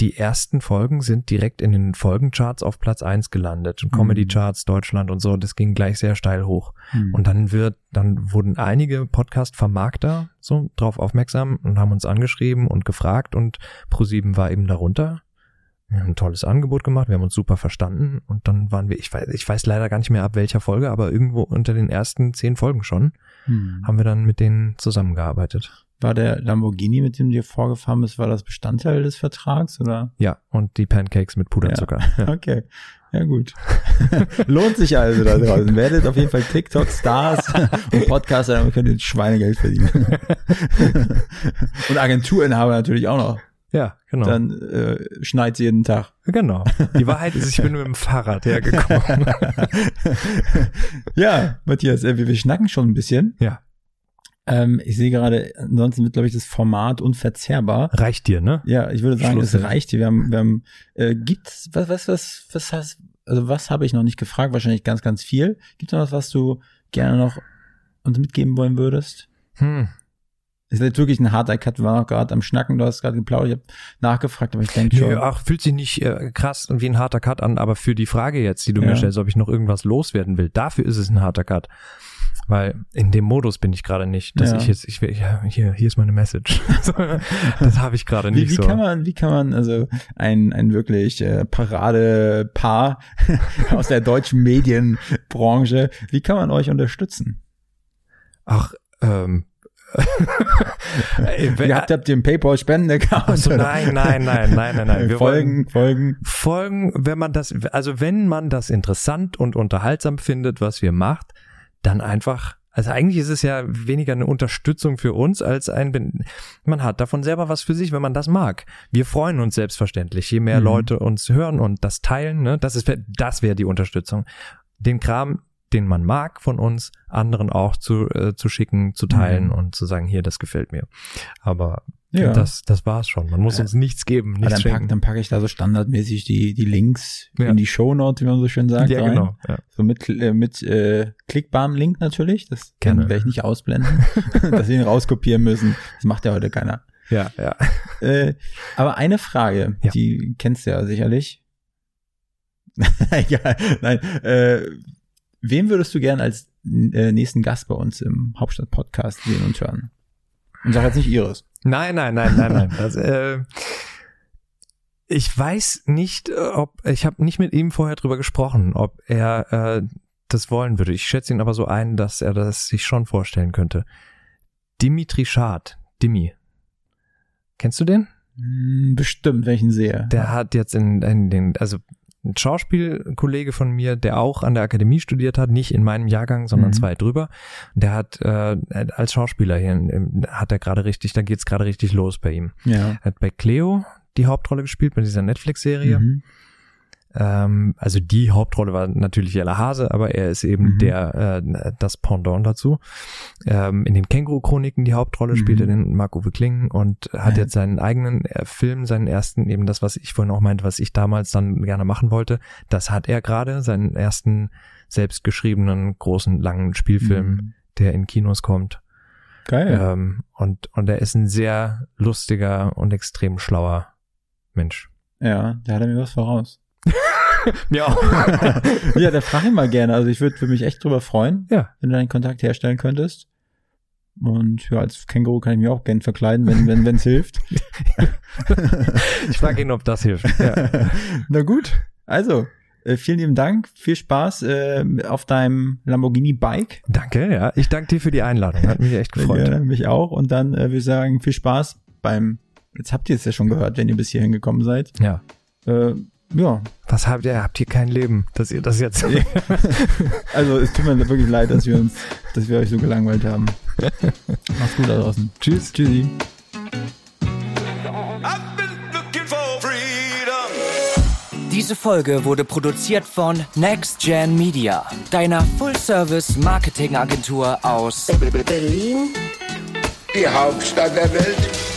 Die ersten Folgen sind direkt in den Folgencharts auf Platz eins gelandet. Mhm. Comedy-Charts, Deutschland und so, das ging gleich sehr steil hoch. Hm. Und dann wird, dann wurden einige Podcast-Vermarkter so drauf aufmerksam und haben uns angeschrieben und gefragt und ProSieben war eben darunter. Wir haben ein tolles Angebot gemacht, wir haben uns super verstanden und dann waren wir, ich weiß, ich weiß leider gar nicht mehr ab welcher Folge, aber irgendwo unter den ersten zehn Folgen schon Hm. haben wir dann mit denen zusammengearbeitet. War der Lamborghini, mit dem du vorgefahren bist, war das Bestandteil des Vertrags oder? Ja, und die Pancakes mit Puderzucker. Ja. (laughs) Okay. Ja, gut. (laughs) Lohnt sich also da draußen. (laughs) Werdet auf jeden Fall TikTok-Stars und Podcaster, damit könnt ihr Schweinegeld verdienen. und Agenturinhaber natürlich auch noch. Ja, genau. Dann äh, schneit jeden Tag. genau. Die Wahrheit ist, ich bin mit dem Fahrrad hergekommen. ja, Matthias, äh, wir, wir schnacken schon ein bisschen. ja, Ähm, ich sehe gerade, ansonsten wird, glaube ich, das Format unverzehrbar. reicht dir, ne? Ja, ich würde sagen, es reicht. Wir haben, wir haben, äh, gibt's, was, was, was, was hast, also was habe ich noch nicht gefragt? Wahrscheinlich ganz, ganz viel. Gibt's noch was, was du gerne noch uns mitgeben wollen würdest? Hm. Ist jetzt wirklich ein harter Cut, wir waren auch gerade am Schnacken, du hast gerade geplaudert, ich habe nachgefragt, aber ich denke schon. Nö, ach, fühlt sich nicht äh, krass und wie ein harter Cut an, aber für die Frage jetzt, die du Ja. mir stellst, ob ich noch irgendwas loswerden will, dafür ist es ein harter Cut. Weil in dem Modus bin ich gerade nicht, dass Ja. ich jetzt, ich will, ja, hier, hier ist meine Message. (laughs) Das habe ich gerade Wie, nicht wie so. kann man, wie kann man, also ein, ein wirklich äh, Paradepaar (laughs) aus der deutschen Medienbranche, wie kann man euch unterstützen? Ach, ähm. Ihr habt, habt ihr einen Paypal-Spenden-Account? ach so, oder? nein, nein, nein, nein, nein, nein. Wir folgen, folgen. folgen, wenn man das, also wenn man das interessant und unterhaltsam findet, was wir macht, dann einfach Also eigentlich ist es ja weniger eine Unterstützung für uns als ein, man hat davon selber was für sich, wenn man das mag. Wir freuen uns selbstverständlich, je mehr mhm. Leute uns hören und das teilen, ne, das ist, das wäre die Unterstützung. Den Kram, den man mag von uns, anderen auch zu, äh, zu schicken, zu teilen mhm. und zu sagen, hier, das gefällt mir. Aber ja. das, das war's schon. Man muss uns nichts geben. Nichts dann, pack, dann packe ich da so standardmäßig die, die Links ja. in die Shownotes, wie man so schön sagt. Ja, rein. genau. Ja. So mit, äh, mit äh, klickbarem Link natürlich. Das kann werde ich nicht ausblenden, (laughs) dass wir ihn rauskopieren müssen. Das macht ja heute keiner. Ja, ja. Äh, aber eine Frage, ja. die kennst du ja sicherlich. (laughs) Egal, nein. Äh, Wem würdest du gern als äh, nächsten Gast bei uns im Hauptstadt-Podcast sehen und hören? Und sag jetzt nicht Iris. Nein, nein, nein, nein, nein. Das, (laughs) äh, ich weiß nicht, ob ich habe nicht mit ihm vorher drüber gesprochen, ob er äh, das wollen würde. Ich schätze ihn aber so ein, dass er das sich schon vorstellen könnte. Dimitri Schad, Dimi. Kennst du den? Hm, bestimmt, welchen sehe. Der hat jetzt in, in den, also ein Schauspielkollege von mir, der auch an der Akademie studiert hat, nicht in meinem Jahrgang, sondern mhm. zwei drüber. Der hat äh, als Schauspieler hier hat er gerade richtig, da geht's gerade richtig los bei ihm. Ja. Er hat bei Cleo die Hauptrolle gespielt bei dieser Netflix-Serie. Mhm. Ähm, also die Hauptrolle war natürlich Jella Hase, aber er ist eben mhm. der äh, das Pendant dazu. Ähm, in den Känguru-Chroniken die Hauptrolle mhm. spielte den Marco Kling und hat ja. jetzt seinen eigenen äh, Film, seinen ersten, eben das, was ich vorhin auch meinte, was ich damals dann gerne machen wollte. Das hat er gerade, seinen ersten selbstgeschriebenen, großen, langen Spielfilm, mhm. der in Kinos kommt. Geil. Ähm, und, und er ist ein sehr lustiger und extrem schlauer Mensch. Ja, der hat mir was voraus. (laughs) Mir auch. (laughs) ja, da frage ich mal gerne. Also ich würde mich echt drüber freuen, ja. wenn du deinen Kontakt herstellen könntest. Und ja, als Känguru kann ich mich auch gerne verkleiden, wenn wenn wenn's hilft. (laughs) ich frage ihn, ob das hilft. Ja. Na gut. Also, äh, vielen lieben Dank. Viel Spaß äh, auf deinem Lamborghini Bike. Danke, ja. Ich danke dir für die Einladung. Hat mich echt gefreut. Ja, mich auch. Und dann äh, wir sagen viel Spaß beim Jetzt habt ihr es ja schon gehört, wenn ihr bis hierhin gekommen seid. Ja. Äh, ja. Was habt ihr? Habt ihr kein Leben, dass ihr das jetzt. (laughs) also es tut mir wirklich leid, dass wir uns, dass wir euch so gelangweilt haben. Macht's gut da draußen. Tschüss. Tschüssi. Diese Folge wurde produziert von Next Gen Media, deiner Full-Service-Marketing-Agentur aus Berlin, die Hauptstadt der Welt.